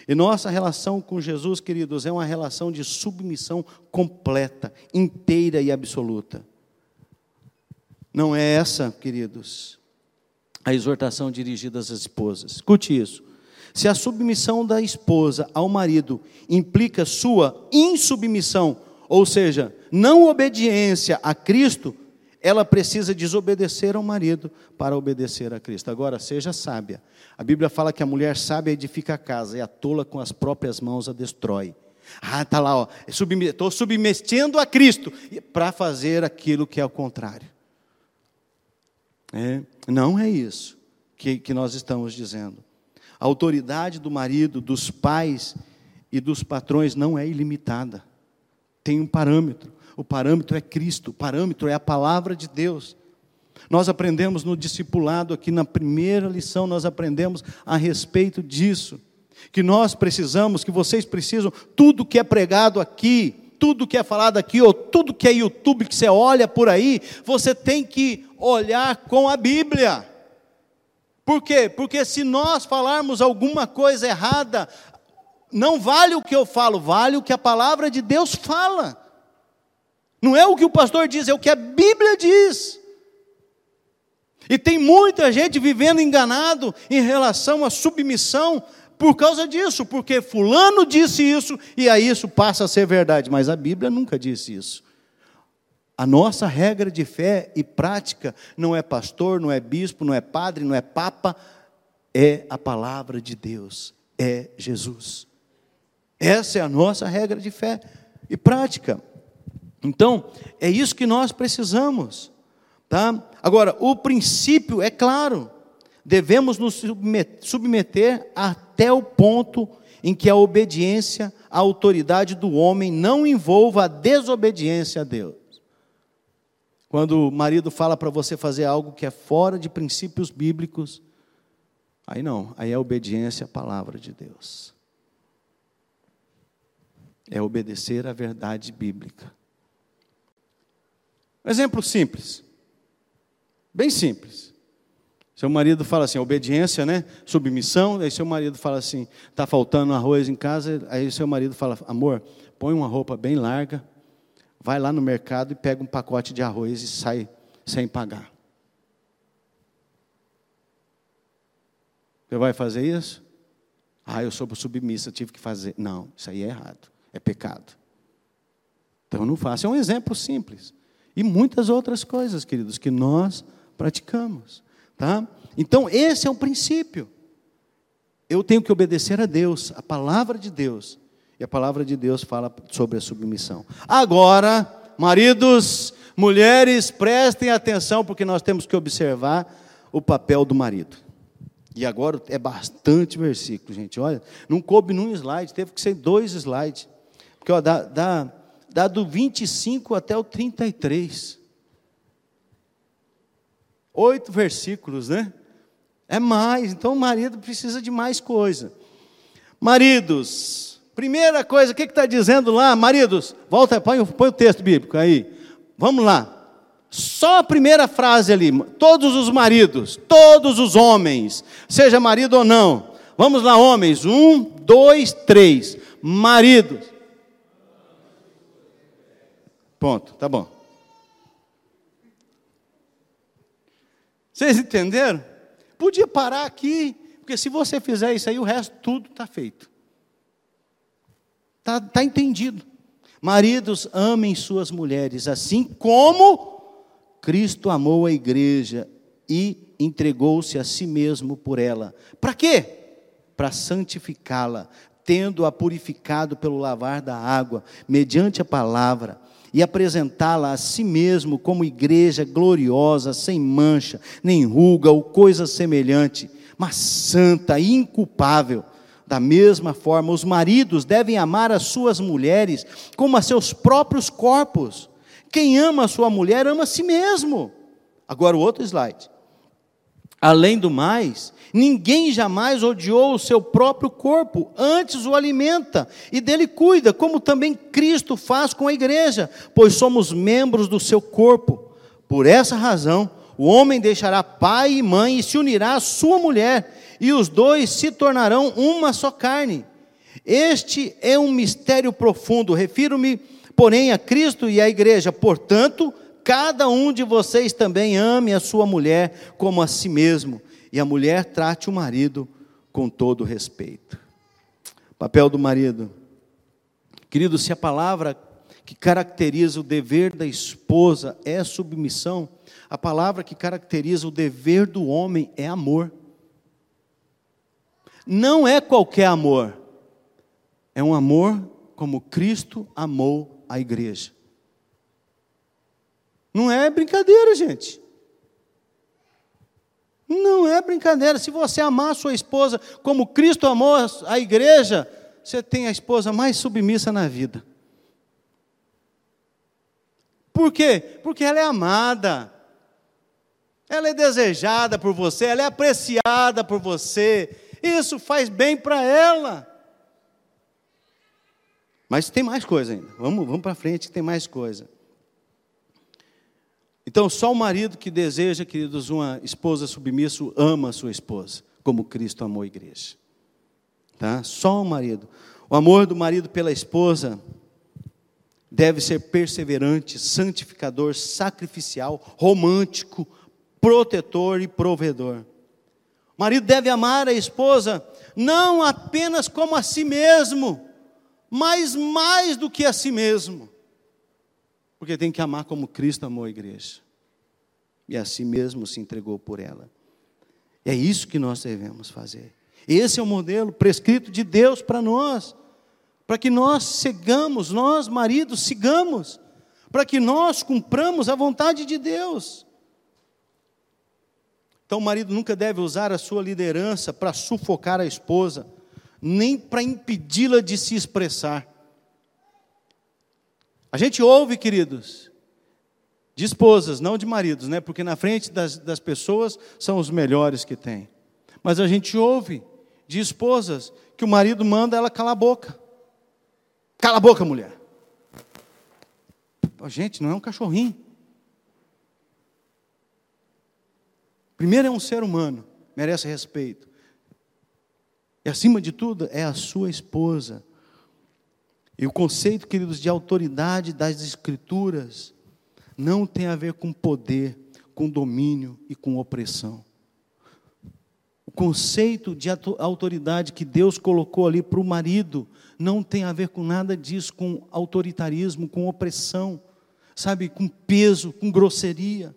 Speaker 1: E nossa relação com Jesus, queridos, é uma relação de submissão completa, inteira e absoluta. Não é essa, queridos, a exortação dirigida às esposas. Escute isso. Se a submissão da esposa ao marido implica sua insubmissão, ou seja, não obediência a Cristo, ela precisa desobedecer ao marido para obedecer a Cristo. Agora, seja sábia. A Bíblia fala que a mulher sábia edifica a casa e a tola com as próprias mãos a destrói. Ah, está lá, estou submetendo a Cristo para fazer aquilo que é o contrário. É, não é isso que, que nós estamos dizendo. A autoridade do marido, dos pais e dos patrões não é ilimitada. Tem um parâmetro. O parâmetro é Cristo, o parâmetro é a palavra de Deus. Nós aprendemos no discipulado aqui na primeira lição, nós aprendemos a respeito disso. Que nós precisamos, que vocês precisam, tudo que é pregado aqui, tudo que é falado aqui, ou tudo que é YouTube que você olha por aí, você tem que olhar com a Bíblia. Por quê? Porque se nós falarmos alguma coisa errada, não vale o que eu falo, vale o que a palavra de Deus fala. Não é o que o pastor diz, é o que a Bíblia diz. E tem muita gente vivendo enganado em relação à submissão por causa disso, porque fulano disse isso e aí isso passa a ser verdade, mas a Bíblia nunca disse isso. A nossa regra de fé e prática não é pastor, não é bispo, não é padre, não é papa, é a palavra de Deus, é Jesus. Essa é a nossa regra de fé e prática. Então, é isso que nós precisamos. Tá? Agora, o princípio é claro, devemos nos submeter até o ponto em que a obediência à autoridade do homem não envolva a desobediência a Deus. Quando o marido fala para você fazer algo que é fora de princípios bíblicos, Aí não, aí é obediência à palavra de Deus. É obedecer à verdade bíblica. Exemplo simples. Bem simples. Seu marido fala assim, obediência, né? Submissão. Aí seu marido fala assim, está faltando arroz em casa. Aí seu marido fala, amor, põe uma roupa bem larga, vai lá no mercado e pega um pacote de arroz e sai sem pagar. Você vai fazer isso? Ah, eu sou submissa, tive que fazer. Não, isso aí é errado, é pecado. Então não faça. É um exemplo simples. E muitas outras coisas, queridos, que nós praticamos. Tá? Então, esse é o princípio. Eu tenho que obedecer a Deus, a palavra de Deus. E a palavra de Deus fala sobre a submissão. Agora, maridos, mulheres, prestem atenção, porque nós temos que observar o papel do marido. E agora é bastante versículo, gente. Olha, não coube num slide, teve que ser dois slides. Porque ó, dá, dá, dá do 25 até o 33. Oito versículos, né? É mais, então o marido precisa de mais coisa. Maridos, primeira coisa, o que está dizendo lá? Maridos, volta, põe, põe o texto bíblico aí. Vamos lá. Só a primeira frase ali, todos os maridos, todos os homens, seja marido ou não. Vamos lá, homens. Um, dois, três. Maridos. Ponto, tá bom. Vocês entenderam? Podia parar aqui, porque se você fizer isso aí, o resto tudo está feito. Está tá entendido. Maridos, amem suas mulheres, assim como Cristo amou a igreja e entregou-se a si mesmo por ela. Para quê? Para santificá-la, tendo-a purificado pelo lavar da água, mediante a palavra e apresentá-la a si mesmo como igreja gloriosa, sem mancha, nem ruga ou coisa semelhante, mas santa e inculpável. Da mesma forma, os maridos devem amar as suas mulheres como a seus próprios corpos. Quem ama a sua mulher ama a si mesmo. Agora o outro slide. Além do mais, ninguém jamais odiou o seu próprio corpo, antes o alimenta e dele cuida, como também Cristo faz com a igreja, pois somos membros do seu corpo. Por essa razão, o homem deixará pai e mãe e se unirá à sua mulher, e os dois se tornarão uma só carne. Este é um mistério profundo, refiro-me, porém, a Cristo e à igreja. Portanto, cada um de vocês também ame a sua mulher como a si mesmo, e a mulher trate o marido com todo respeito. Papel do marido. Querido, se a palavra que caracteriza o dever da esposa é submissão, a palavra que caracteriza o dever do homem é amor. Não é qualquer amor, é um amor como Cristo amou a igreja. Não é brincadeira, gente. Não é brincadeira. Se você amar a sua esposa como Cristo amou a igreja, você tem a esposa mais submissa na vida. Por quê? Porque ela é amada. Ela é desejada por você, ela é apreciada por você. Isso faz bem para ela. Mas tem mais coisa ainda. Vamos, vamos para frente tem mais coisa. Então, só o marido que deseja, queridos, uma esposa submissa, ama a sua esposa, como Cristo amou a igreja. Tá? Só o marido. O amor do marido pela esposa deve ser perseverante, santificador, sacrificial, romântico, protetor e provedor. O marido deve amar a esposa não apenas como a si mesmo, mas mais do que a si mesmo. Porque tem que amar como Cristo amou a igreja. E a si mesmo se entregou por ela. É isso que nós devemos fazer. Esse é o modelo prescrito de Deus para nós. Para que nós sigamos, nós maridos sigamos. Para que nós cumpramos a vontade de Deus. Então o marido nunca deve usar a sua liderança para sufocar a esposa, nem para impedi-la de se expressar. A gente ouve, queridos, de esposas, não de maridos, né? Porque na frente das, das pessoas são os melhores que tem. Mas a gente ouve de esposas que o marido manda ela calar a boca. Cala a boca, mulher. Gente, não é um cachorrinho. Primeiro é um ser humano, merece respeito. E acima de tudo, é a sua esposa. E o conceito, queridos, de autoridade das Escrituras não tem a ver com poder, com domínio e com opressão. O conceito de autoridade que Deus colocou ali para o marido não tem a ver com nada disso, com autoritarismo, com opressão, sabe, com peso, com grosseria.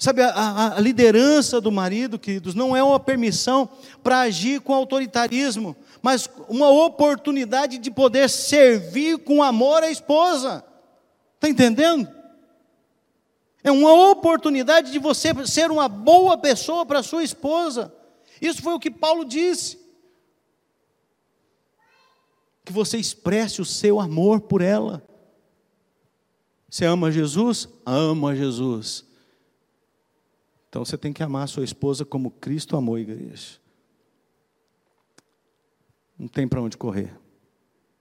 Speaker 1: Sabe, a, a, liderança do marido, queridos, não é uma permissão para agir com autoritarismo, mas uma oportunidade de poder servir com amor a esposa. Está entendendo? É uma oportunidade de você ser uma boa pessoa para sua esposa. Isso foi o que Paulo disse. Que você expresse o seu amor por ela. Você ama Jesus? Ama Jesus. Então você tem que amar sua esposa como Cristo amou a igreja. Não tem para onde correr.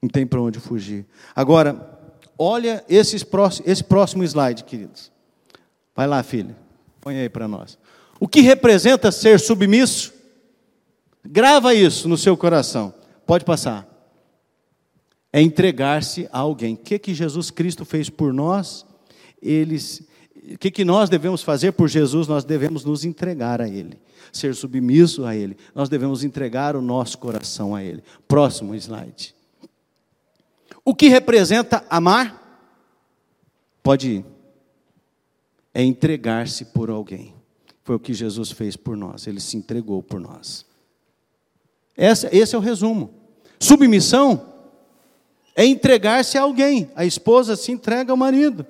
Speaker 1: Não tem para onde fugir. Agora, olha esses próximos, esse próximo slide, queridos. Vai lá, filha. Põe aí para nós. O que representa ser submisso? Grava isso no seu coração. Pode passar. É entregar-se a alguém. O que, que Jesus Cristo fez por nós? Eles o que, que nós devemos fazer por Jesus? Nós devemos nos entregar a Ele, ser submisso a Ele. Nós devemos entregar o nosso coração a Ele. Próximo slide. O que representa amar? Pode ir. É entregar-se por alguém. Foi o que Jesus fez por nós. Ele se entregou por nós. Esse, esse é o resumo. Submissão é entregar-se a alguém. A esposa se entrega ao marido.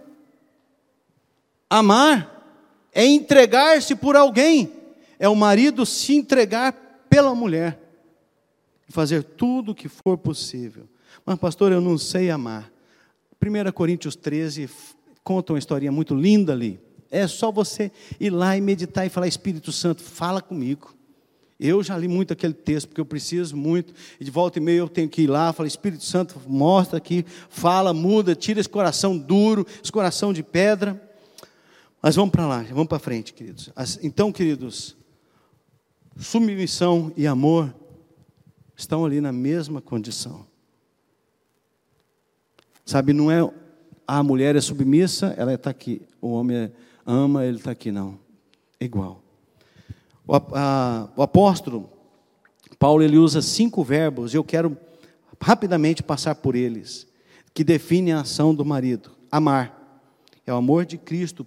Speaker 1: Amar é entregar-se por alguém, é o marido se entregar pela mulher, fazer tudo o que for possível. Mas, pastor, eu não sei amar. 1 Coríntios 13 conta uma historinha muito linda ali. É só você ir lá e meditar e falar: Espírito Santo, fala comigo. Eu já li muito aquele texto, porque eu preciso muito, e de volta e meia eu tenho que ir lá, falar, Espírito Santo, mostra aqui, fala, muda, tira esse coração duro, esse coração de pedra. Mas vamos para lá, vamos para frente, queridos. Então, queridos, submissão e amor estão ali na mesma condição. Sabe, não é a mulher é submissa, ela está aqui. O homem é, ama, ele está aqui, não. É igual. O, a, o apóstolo Paulo ele usa cinco verbos, e eu quero rapidamente passar por eles, que definem a ação do marido. Amar é o amor de Cristo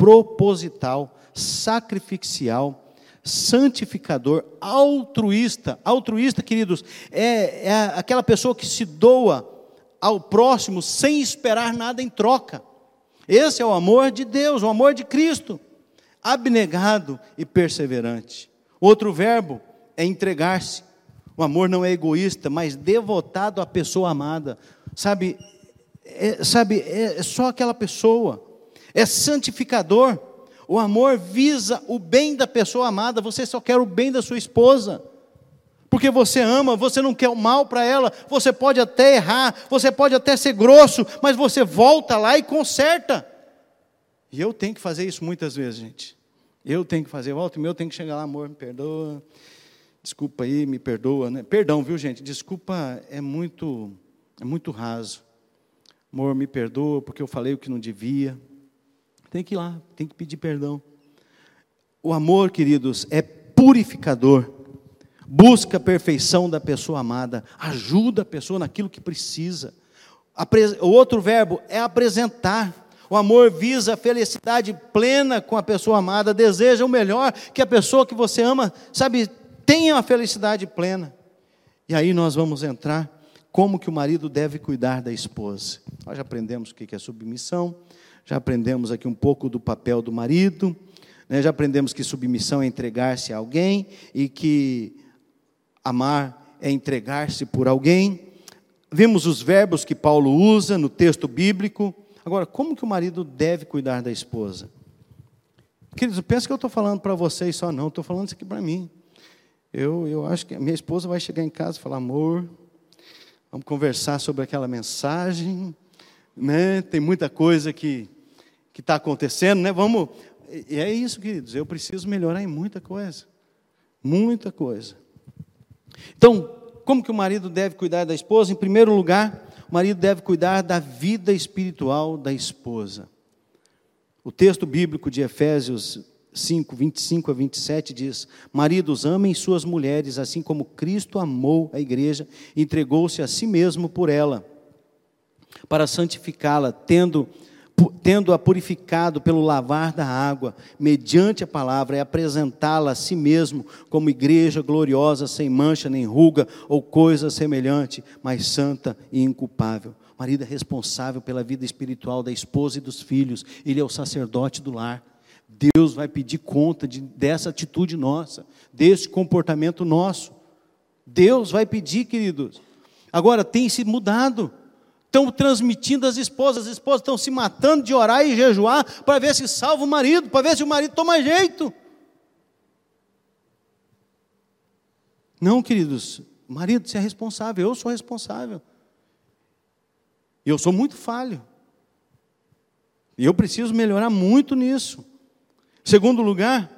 Speaker 1: proposital, sacrificial, santificador, altruísta. Altruísta, queridos, é, é aquela pessoa que se doa ao próximo sem esperar nada em troca. Esse é o amor de Deus, o amor de Cristo. Abnegado e perseverante. Outro verbo é entregar-se. O amor não é egoísta, mas devotado à pessoa amada. Sabe, é, sabe, é só aquela pessoa é santificador. O amor visa o bem da pessoa amada, você só quer o bem da sua esposa. Porque você ama, você não quer o mal para ela, você pode até errar, você pode até ser grosso, mas você volta lá e conserta. E eu tenho que fazer isso muitas vezes, gente. Eu tenho que fazer, volta e meu, eu tenho que chegar lá, amor, me perdoa. Desculpa aí, me perdoa, né? Perdão, viu, gente? Desculpa é muito é muito raso. Amor, me perdoa porque eu falei o que não devia. Tem que ir lá, tem que pedir perdão. O amor, queridos, é purificador. Busca a perfeição da pessoa amada, ajuda a pessoa naquilo que precisa. O outro verbo é apresentar. O amor visa a felicidade plena com a pessoa amada, deseja o melhor que a pessoa que você ama, sabe, tenha a felicidade plena. E aí nós vamos entrar como que o marido deve cuidar da esposa. Nós já aprendemos o que é submissão, já aprendemos aqui um pouco do papel do marido, né? já aprendemos que submissão é entregar-se a alguém e que amar é entregar-se por alguém. Vimos os verbos que Paulo usa no texto bíblico. Agora, como que o marido deve cuidar da esposa? Queridos, pensa que eu estou falando para vocês só, não, estou falando isso aqui para mim. Eu, eu acho que a minha esposa vai chegar em casa e falar, amor, vamos conversar sobre aquela mensagem, né? Tem muita coisa que que está acontecendo, né? Vamos, e é isso, queridos. Eu preciso melhorar em muita coisa, muita coisa. Então, como que o marido deve cuidar da esposa? Em primeiro lugar, o marido deve cuidar da vida espiritual da esposa. O texto bíblico de Efésios 5, 25 a 27 diz: Maridos, amem suas mulheres, assim como Cristo amou a igreja e entregou-se a si mesmo por ela, para santificá-la, tendo tendo-a purificado pelo lavar da água, mediante a palavra, e apresentá-la a si mesmo como igreja gloriosa, sem mancha nem ruga ou coisa semelhante, mas santa e inculpável. Marido é responsável pela vida espiritual da esposa e dos filhos, ele é o sacerdote do lar. Deus vai pedir conta de, dessa atitude nossa, desse comportamento nosso. Deus vai pedir, queridos. Agora, tem se mudado. Estão transmitindo as esposas, as esposas estão se matando de orar e jejuar para ver se salva o marido, para ver se o marido toma jeito. Não, queridos, marido, você é responsável, eu sou responsável. Eu sou muito falho. E eu preciso melhorar muito nisso. Segundo lugar,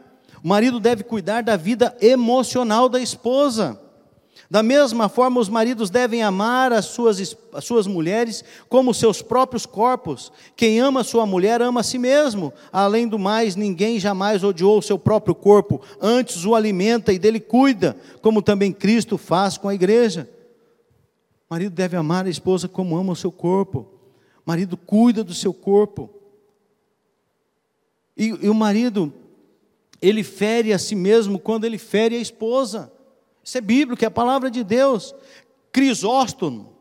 Speaker 1: o marido deve cuidar da vida emocional da esposa. Da mesma forma, os maridos devem amar as suas, as suas mulheres como seus próprios corpos. Quem ama sua mulher ama a si mesmo. Além do mais, ninguém jamais odiou o seu próprio corpo, antes o alimenta e dele cuida, como também Cristo faz com a igreja. O marido deve amar a esposa como ama o seu corpo. O marido cuida do seu corpo. E, e o marido, ele fere a si mesmo quando ele fere a esposa. Isso é bíblico, é a palavra de Deus. Crisóstomo,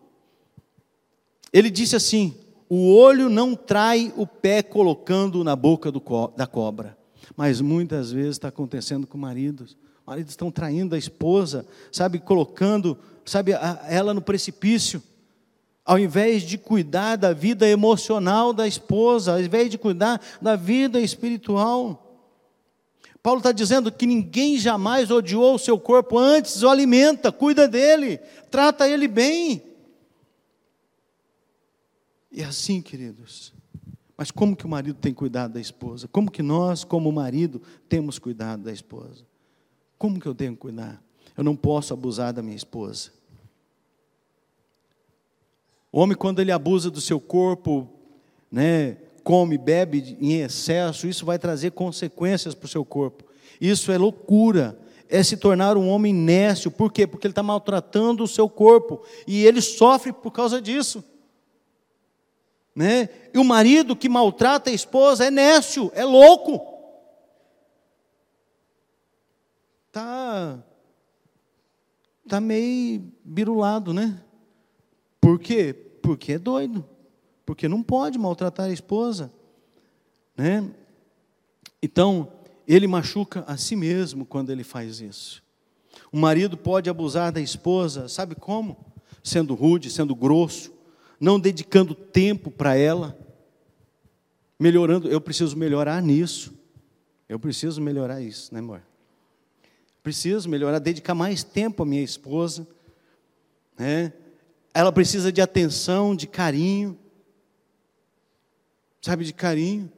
Speaker 1: ele disse assim: o olho não trai o pé colocando na boca do, da cobra. Mas muitas vezes está acontecendo com maridos. Maridos estão traindo a esposa, sabe, colocando, sabe, ela no precipício. Ao invés de cuidar da vida emocional da esposa, ao invés de cuidar da vida espiritual. Paulo está dizendo que ninguém jamais odiou o seu corpo, antes o alimenta, cuida dele, trata ele bem. E é assim, queridos. Mas como que o marido tem cuidado da esposa? Como que nós, como marido, temos cuidado da esposa? Como que eu tenho que cuidar? Eu não posso abusar da minha esposa. O homem, quando ele abusa do seu corpo, né, come, bebe em excesso, isso vai trazer consequências para o seu corpo. Isso é loucura. É se tornar um homem nécio. Por quê? Porque ele está maltratando o seu corpo. E ele sofre por causa disso. Né? E o marido que maltrata a esposa é nécio, é louco. Tá, tá meio birulado, né? Por quê? Porque é doido porque não pode maltratar a esposa, né? Então, ele machuca a si mesmo quando ele faz isso. O marido pode abusar da esposa, sabe como? Sendo rude, sendo grosso, não dedicando tempo para ela, melhorando. Eu preciso melhorar nisso. Eu preciso melhorar isso, né, amor? Preciso melhorar, dedicar mais tempo à minha esposa, né? Ela precisa de atenção, de carinho sabe, de carinho.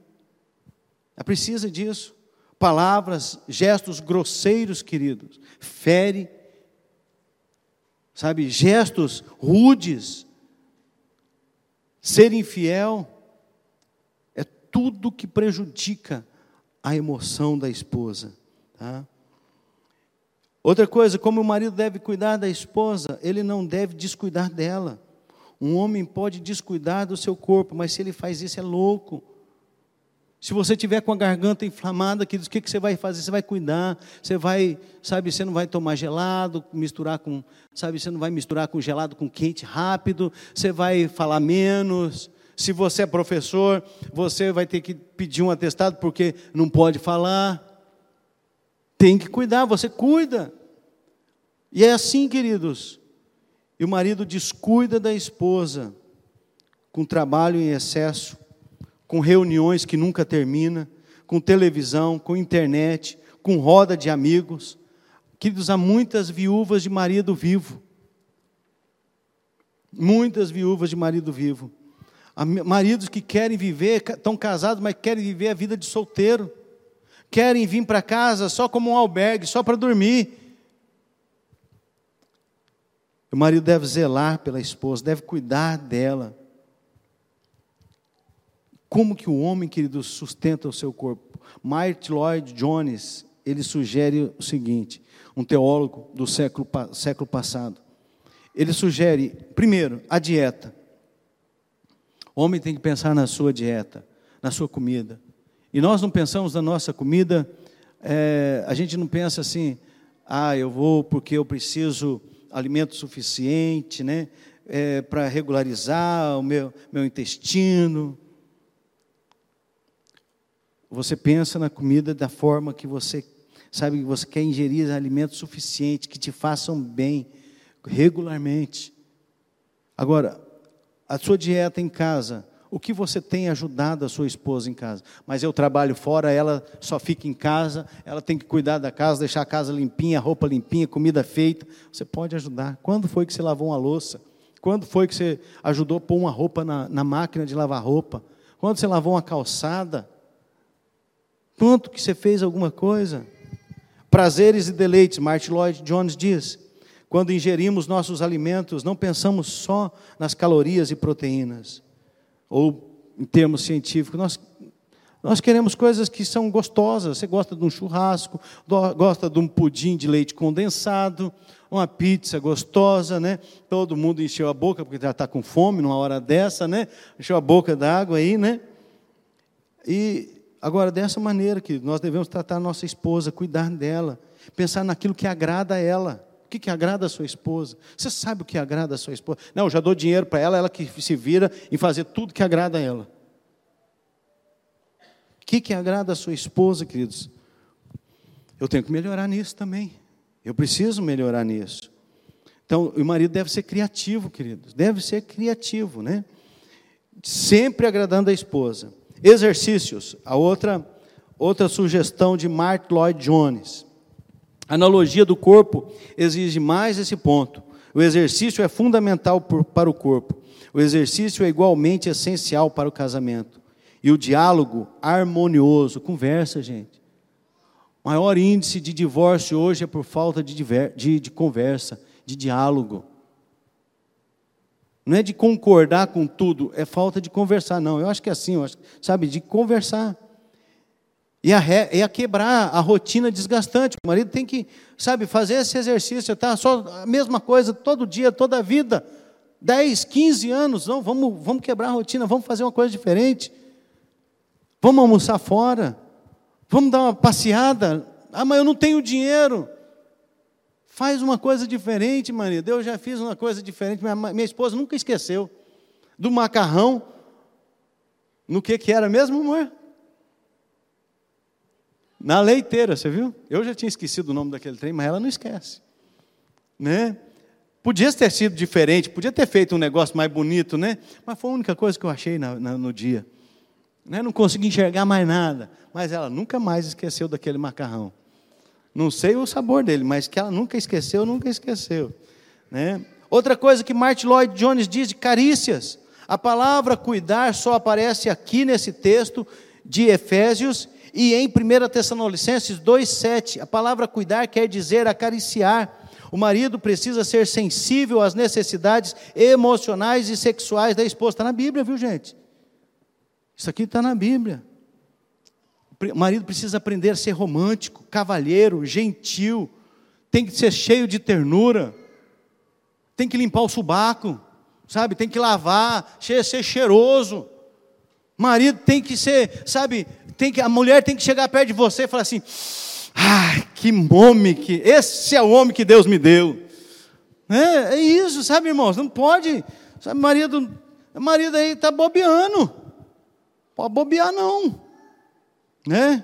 Speaker 1: Ela precisa disso. Palavras, gestos grosseiros, queridos, fere, sabe, gestos rudes. Ser infiel é tudo que prejudica a emoção da esposa. Tá? Outra coisa, como o marido deve cuidar da esposa, ele não deve descuidar dela. Um homem pode descuidar do seu corpo, mas se ele faz isso, é louco. Se você tiver com a garganta inflamada, o que, que você vai fazer? Você vai cuidar, você vai, sabe, você não vai tomar gelado, misturar com, sabe, você não vai misturar com gelado com quente rápido, você vai falar menos. Se você é professor, você vai ter que pedir um atestado porque não pode falar. Tem que cuidar, você cuida. E é assim, queridos. E o marido descuida da esposa, com trabalho em excesso, com reuniões que nunca termina, com televisão, com internet, com roda de amigos. Queridos, há muitas viúvas de marido vivo. Muitas viúvas de marido vivo. Há maridos que querem viver, estão casados, mas querem viver a vida de solteiro. Querem vir para casa só como um albergue, só para dormir. O marido deve zelar pela esposa, deve cuidar dela. Como que o homem, querido, sustenta o seu corpo? Martin Lloyd Jones, ele sugere o seguinte, um teólogo do século, século passado. Ele sugere, primeiro, a dieta. O homem tem que pensar na sua dieta, na sua comida. E nós não pensamos na nossa comida, é, a gente não pensa assim, ah, eu vou porque eu preciso alimento suficiente, né, é, para regularizar o meu, meu intestino. Você pensa na comida da forma que você sabe que você quer ingerir alimentos suficientes que te façam bem regularmente. Agora, a sua dieta em casa, o que você tem ajudado a sua esposa em casa? Mas eu trabalho fora, ela só fica em casa, ela tem que cuidar da casa, deixar a casa limpinha, roupa limpinha, comida feita. Você pode ajudar. Quando foi que você lavou uma louça? Quando foi que você ajudou a pôr uma roupa na, na máquina de lavar roupa? Quando você lavou uma calçada? Quanto que você fez alguma coisa? Prazeres e deleites, Martin Lloyd Jones diz. Quando ingerimos nossos alimentos, não pensamos só nas calorias e proteínas, ou em termos científicos, nós, nós queremos coisas que são gostosas. Você gosta de um churrasco, gosta de um pudim de leite condensado, uma pizza gostosa, né? Todo mundo encheu a boca porque já está com fome numa hora dessa, né? Encheu a boca d'água aí, né? E Agora, dessa maneira que nós devemos tratar a nossa esposa, cuidar dela, pensar naquilo que agrada a ela. Que, que agrada a sua esposa? Você sabe o que agrada a sua esposa? Não, eu já dou dinheiro para ela, ela que se vira em fazer tudo que agrada a ela. O que, que agrada a sua esposa, queridos? Eu tenho que melhorar nisso também. Eu preciso melhorar nisso. Então, o marido deve ser criativo, queridos. Deve ser criativo, né? Sempre agradando a esposa. Exercícios, a outra, outra sugestão de Mark Lloyd Jones. A analogia do corpo exige mais esse ponto. O exercício é fundamental para o corpo. O exercício é igualmente essencial para o casamento. E o diálogo harmonioso. Conversa, gente. O maior índice de divórcio hoje é por falta de, de, de conversa, de diálogo. Não é de concordar com tudo, é falta de conversar, não. Eu acho que é assim, acho, sabe, de conversar. E a, é a quebrar a rotina desgastante. O marido tem que, sabe, fazer esse exercício, tá? Só a mesma coisa todo dia, toda a vida. 10, 15 anos, não, vamos, vamos quebrar a rotina, vamos fazer uma coisa diferente. Vamos almoçar fora. Vamos dar uma passeada. Ah, mas eu não tenho dinheiro. Faz uma coisa diferente, marido. Eu já fiz uma coisa diferente. Minha, minha esposa nunca esqueceu do macarrão. No que, que era mesmo, amor? Na leiteira, você viu? Eu já tinha esquecido o nome daquele trem, mas ela não esquece. Né? Podia ter sido diferente, podia ter feito um negócio mais bonito, né? Mas foi a única coisa que eu achei na, na, no dia. Né? Não consegui enxergar mais nada. Mas ela nunca mais esqueceu daquele macarrão. Não sei o sabor dele, mas que ela nunca esqueceu, nunca esqueceu. Né? Outra coisa que Martin Lloyd Jones diz de carícias. A palavra cuidar só aparece aqui nesse texto de Efésios e em 1 Tessalonicenses 2,7. A palavra cuidar quer dizer acariciar. O marido precisa ser sensível às necessidades emocionais e sexuais da esposa. Está na Bíblia, viu, gente? Isso aqui está na Bíblia. O marido precisa aprender a ser romântico, cavalheiro, gentil, tem que ser cheio de ternura, tem que limpar o subaco, sabe? Tem que lavar, ser cheiroso. marido tem que ser, sabe? Tem que, a mulher tem que chegar perto de você e falar assim: "Ai, que homem que esse é o homem que Deus me deu". É, é isso, sabe, irmãos? Não pode, sabe, marido, marido aí está bobeando. Pode bobear não. Né?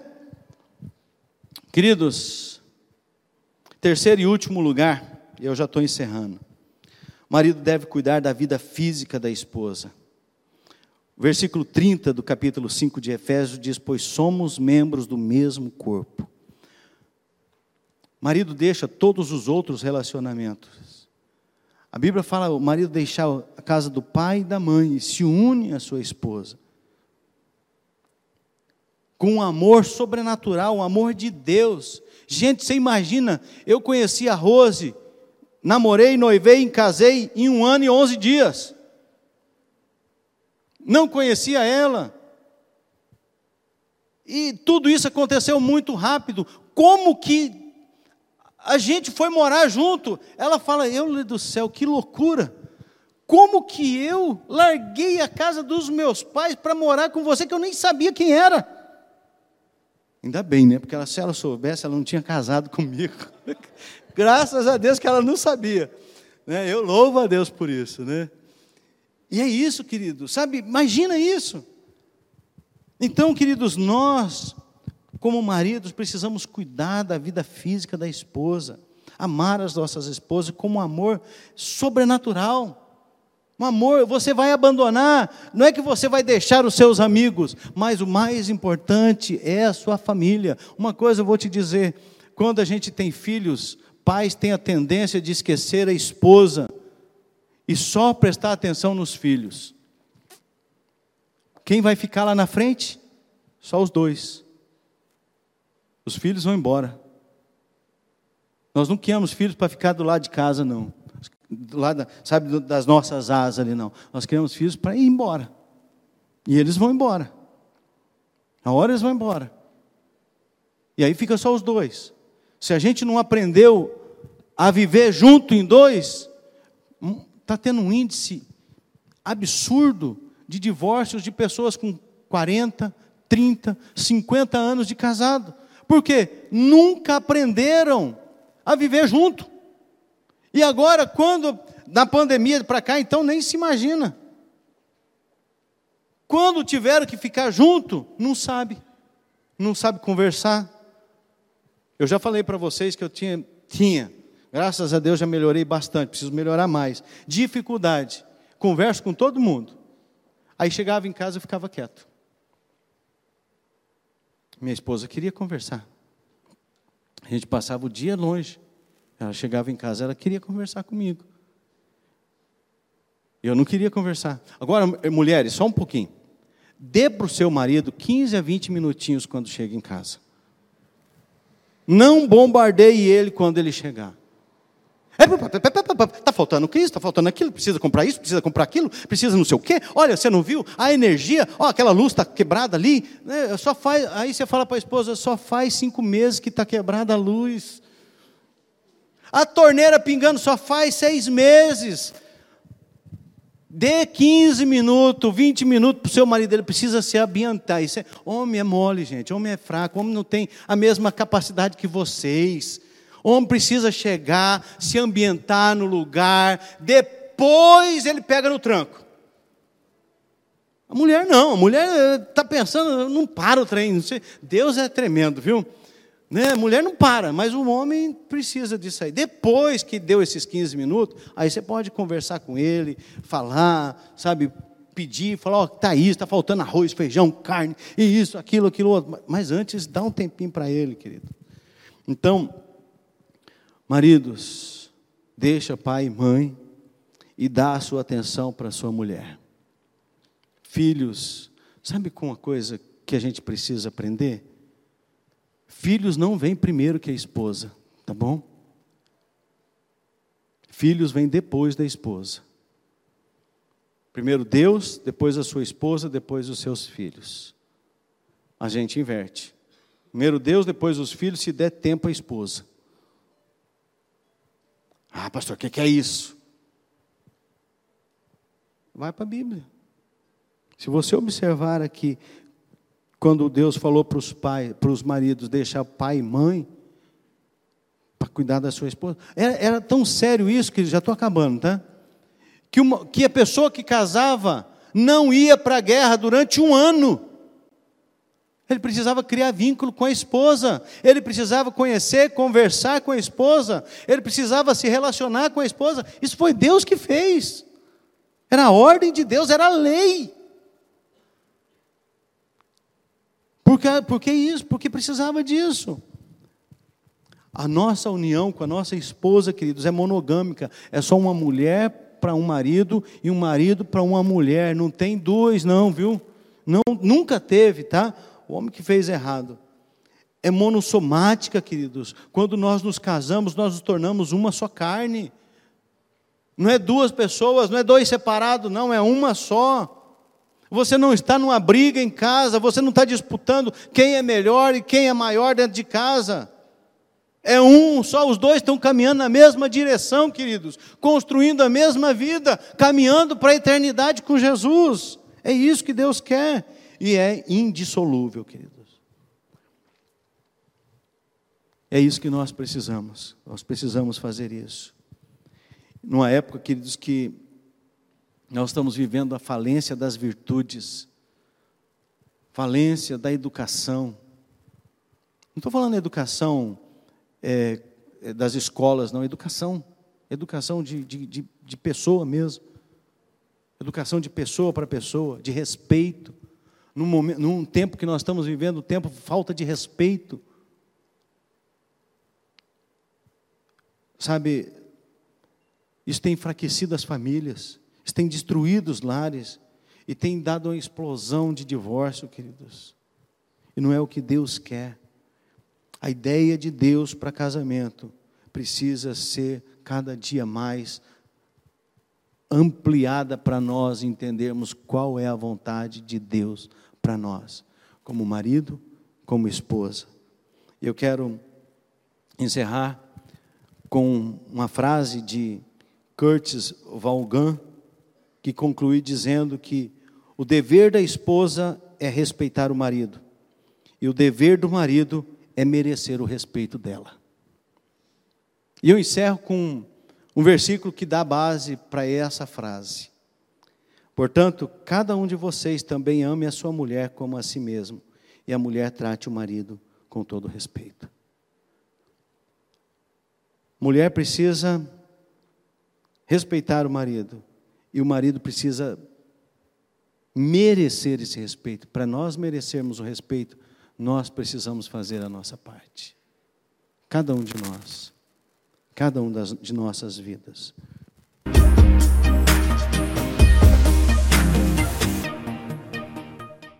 Speaker 1: Queridos, terceiro e último lugar, eu já estou encerrando. O marido deve cuidar da vida física da esposa. O versículo 30 do capítulo 5 de Efésios diz: Pois somos membros do mesmo corpo. marido deixa todos os outros relacionamentos. A Bíblia fala o marido deixar a casa do pai e da mãe e se une à sua esposa. Com um amor sobrenatural, um amor de Deus. Gente, você imagina, eu conheci a Rose, namorei, noivei, casei em um ano e onze dias não conhecia ela. E tudo isso aconteceu muito rápido. Como que a gente foi morar junto? Ela fala: Eu do céu, que loucura! Como que eu larguei a casa dos meus pais para morar com você que eu nem sabia quem era? Ainda bem, né? Porque ela, se ela soubesse, ela não tinha casado comigo. Graças a Deus que ela não sabia. Né? Eu louvo a Deus por isso, né? E é isso, querido, sabe? Imagina isso. Então, queridos, nós, como maridos, precisamos cuidar da vida física da esposa, amar as nossas esposas com um amor sobrenatural. Um amor, você vai abandonar, não é que você vai deixar os seus amigos, mas o mais importante é a sua família. Uma coisa eu vou te dizer: quando a gente tem filhos, pais têm a tendência de esquecer a esposa e só prestar atenção nos filhos. Quem vai ficar lá na frente? Só os dois. Os filhos vão embora. Nós não criamos filhos para ficar do lado de casa, não. Do lado, sabe, das nossas asas ali, não. Nós criamos filhos para ir embora. E eles vão embora. A hora eles vão embora. E aí fica só os dois. Se a gente não aprendeu a viver junto em dois, está tendo um índice absurdo de divórcios de pessoas com 40, 30, 50 anos de casado. Porque nunca aprenderam a viver junto. E agora, quando, na pandemia para cá, então nem se imagina. Quando tiveram que ficar junto, não sabe. Não sabe conversar. Eu já falei para vocês que eu tinha, tinha Graças a Deus já melhorei bastante, preciso melhorar mais. Dificuldade. Converso com todo mundo. Aí chegava em casa e ficava quieto. Minha esposa queria conversar. A gente passava o dia longe. Ela chegava em casa, ela queria conversar comigo. Eu não queria conversar. Agora, mulheres, só um pouquinho. Dê para o seu marido 15 a 20 minutinhos quando chega em casa. Não bombardeie ele quando ele chegar. Está faltando isso, está faltando aquilo, precisa comprar isso, precisa comprar aquilo, precisa não sei o quê. Olha, você não viu? A energia, ó, aquela luz está quebrada ali. Né? Só faz, aí você fala para a esposa, só faz cinco meses que está quebrada a luz. A torneira pingando só faz seis meses. Dê 15 minutos, 20 minutos para o seu marido, ele precisa se ambientar. Isso é, homem é mole, gente, homem é fraco, homem não tem a mesma capacidade que vocês. O homem precisa chegar, se ambientar no lugar, depois ele pega no tranco. A mulher não, a mulher está pensando, não para o trem. Deus é tremendo, viu? Né? A mulher não para, mas o homem precisa disso aí. Depois que deu esses 15 minutos, aí você pode conversar com ele, falar, sabe, pedir, falar, ó, oh, está isso, está faltando arroz, feijão, carne, e isso, aquilo, aquilo outro. Mas antes, dá um tempinho para ele, querido. Então, Maridos, deixa pai e mãe e dá a sua atenção para sua mulher. Filhos, sabe com uma coisa que a gente precisa aprender? Filhos não vêm primeiro que a esposa, tá bom? Filhos vêm depois da esposa. Primeiro Deus, depois a sua esposa, depois os seus filhos. A gente inverte. Primeiro Deus, depois os filhos, se der tempo a esposa. Ah, pastor, o que, que é isso? Vai para a Bíblia. Se você observar aqui, quando Deus falou para os pais, para os maridos deixar pai e mãe para cuidar da sua esposa, era, era, tão sério isso que já estou acabando, tá? Que, uma, que a pessoa que casava não ia para a guerra durante um ano. Ele precisava criar vínculo com a esposa, ele precisava conhecer, conversar com a esposa, ele precisava se relacionar com a esposa. Isso foi Deus que fez. Era a ordem de Deus, era a lei. Por que, por que isso? Porque precisava disso. A nossa união com a nossa esposa, queridos, é monogâmica. É só uma mulher para um marido e um marido para uma mulher. Não tem dois, não, viu? Não, nunca teve, tá? O homem que fez errado. É monossomática, queridos. Quando nós nos casamos, nós nos tornamos uma só carne. Não é duas pessoas, não é dois separados, não, é uma só. Você não está numa briga em casa, você não está disputando quem é melhor e quem é maior dentro de casa. É um, só os dois estão caminhando na mesma direção, queridos, construindo a mesma vida, caminhando para a eternidade com Jesus. É isso que Deus quer e é indissolúvel, queridos. É isso que nós precisamos. Nós precisamos fazer isso. Numa época, queridos, que nós estamos vivendo a falência das virtudes, falência da educação. Não estou falando educação é, é, das escolas, não, educação, educação de, de, de, de pessoa mesmo, educação de pessoa para pessoa, de respeito. Num, momento, num tempo que nós estamos vivendo, tempo falta de respeito. Sabe, isso tem enfraquecido as famílias, isso tem destruído os lares e tem dado uma explosão de divórcio, queridos. E não é o que Deus quer. A ideia de Deus para casamento precisa ser cada dia mais ampliada para nós entendermos qual é a vontade de Deus para nós, como marido, como esposa. Eu quero encerrar com uma frase de Curtis Vaughan, que conclui dizendo que o dever da esposa é respeitar o marido, e o dever do marido é merecer o respeito dela. E eu encerro com um versículo que dá base para essa frase. Portanto, cada um de vocês também ame a sua mulher como a si mesmo, e a mulher trate o marido com todo respeito. Mulher precisa respeitar o marido. E o marido precisa merecer esse respeito. Para nós merecermos o respeito, nós precisamos fazer a nossa parte. Cada um de nós. Cada um das, de nossas vidas.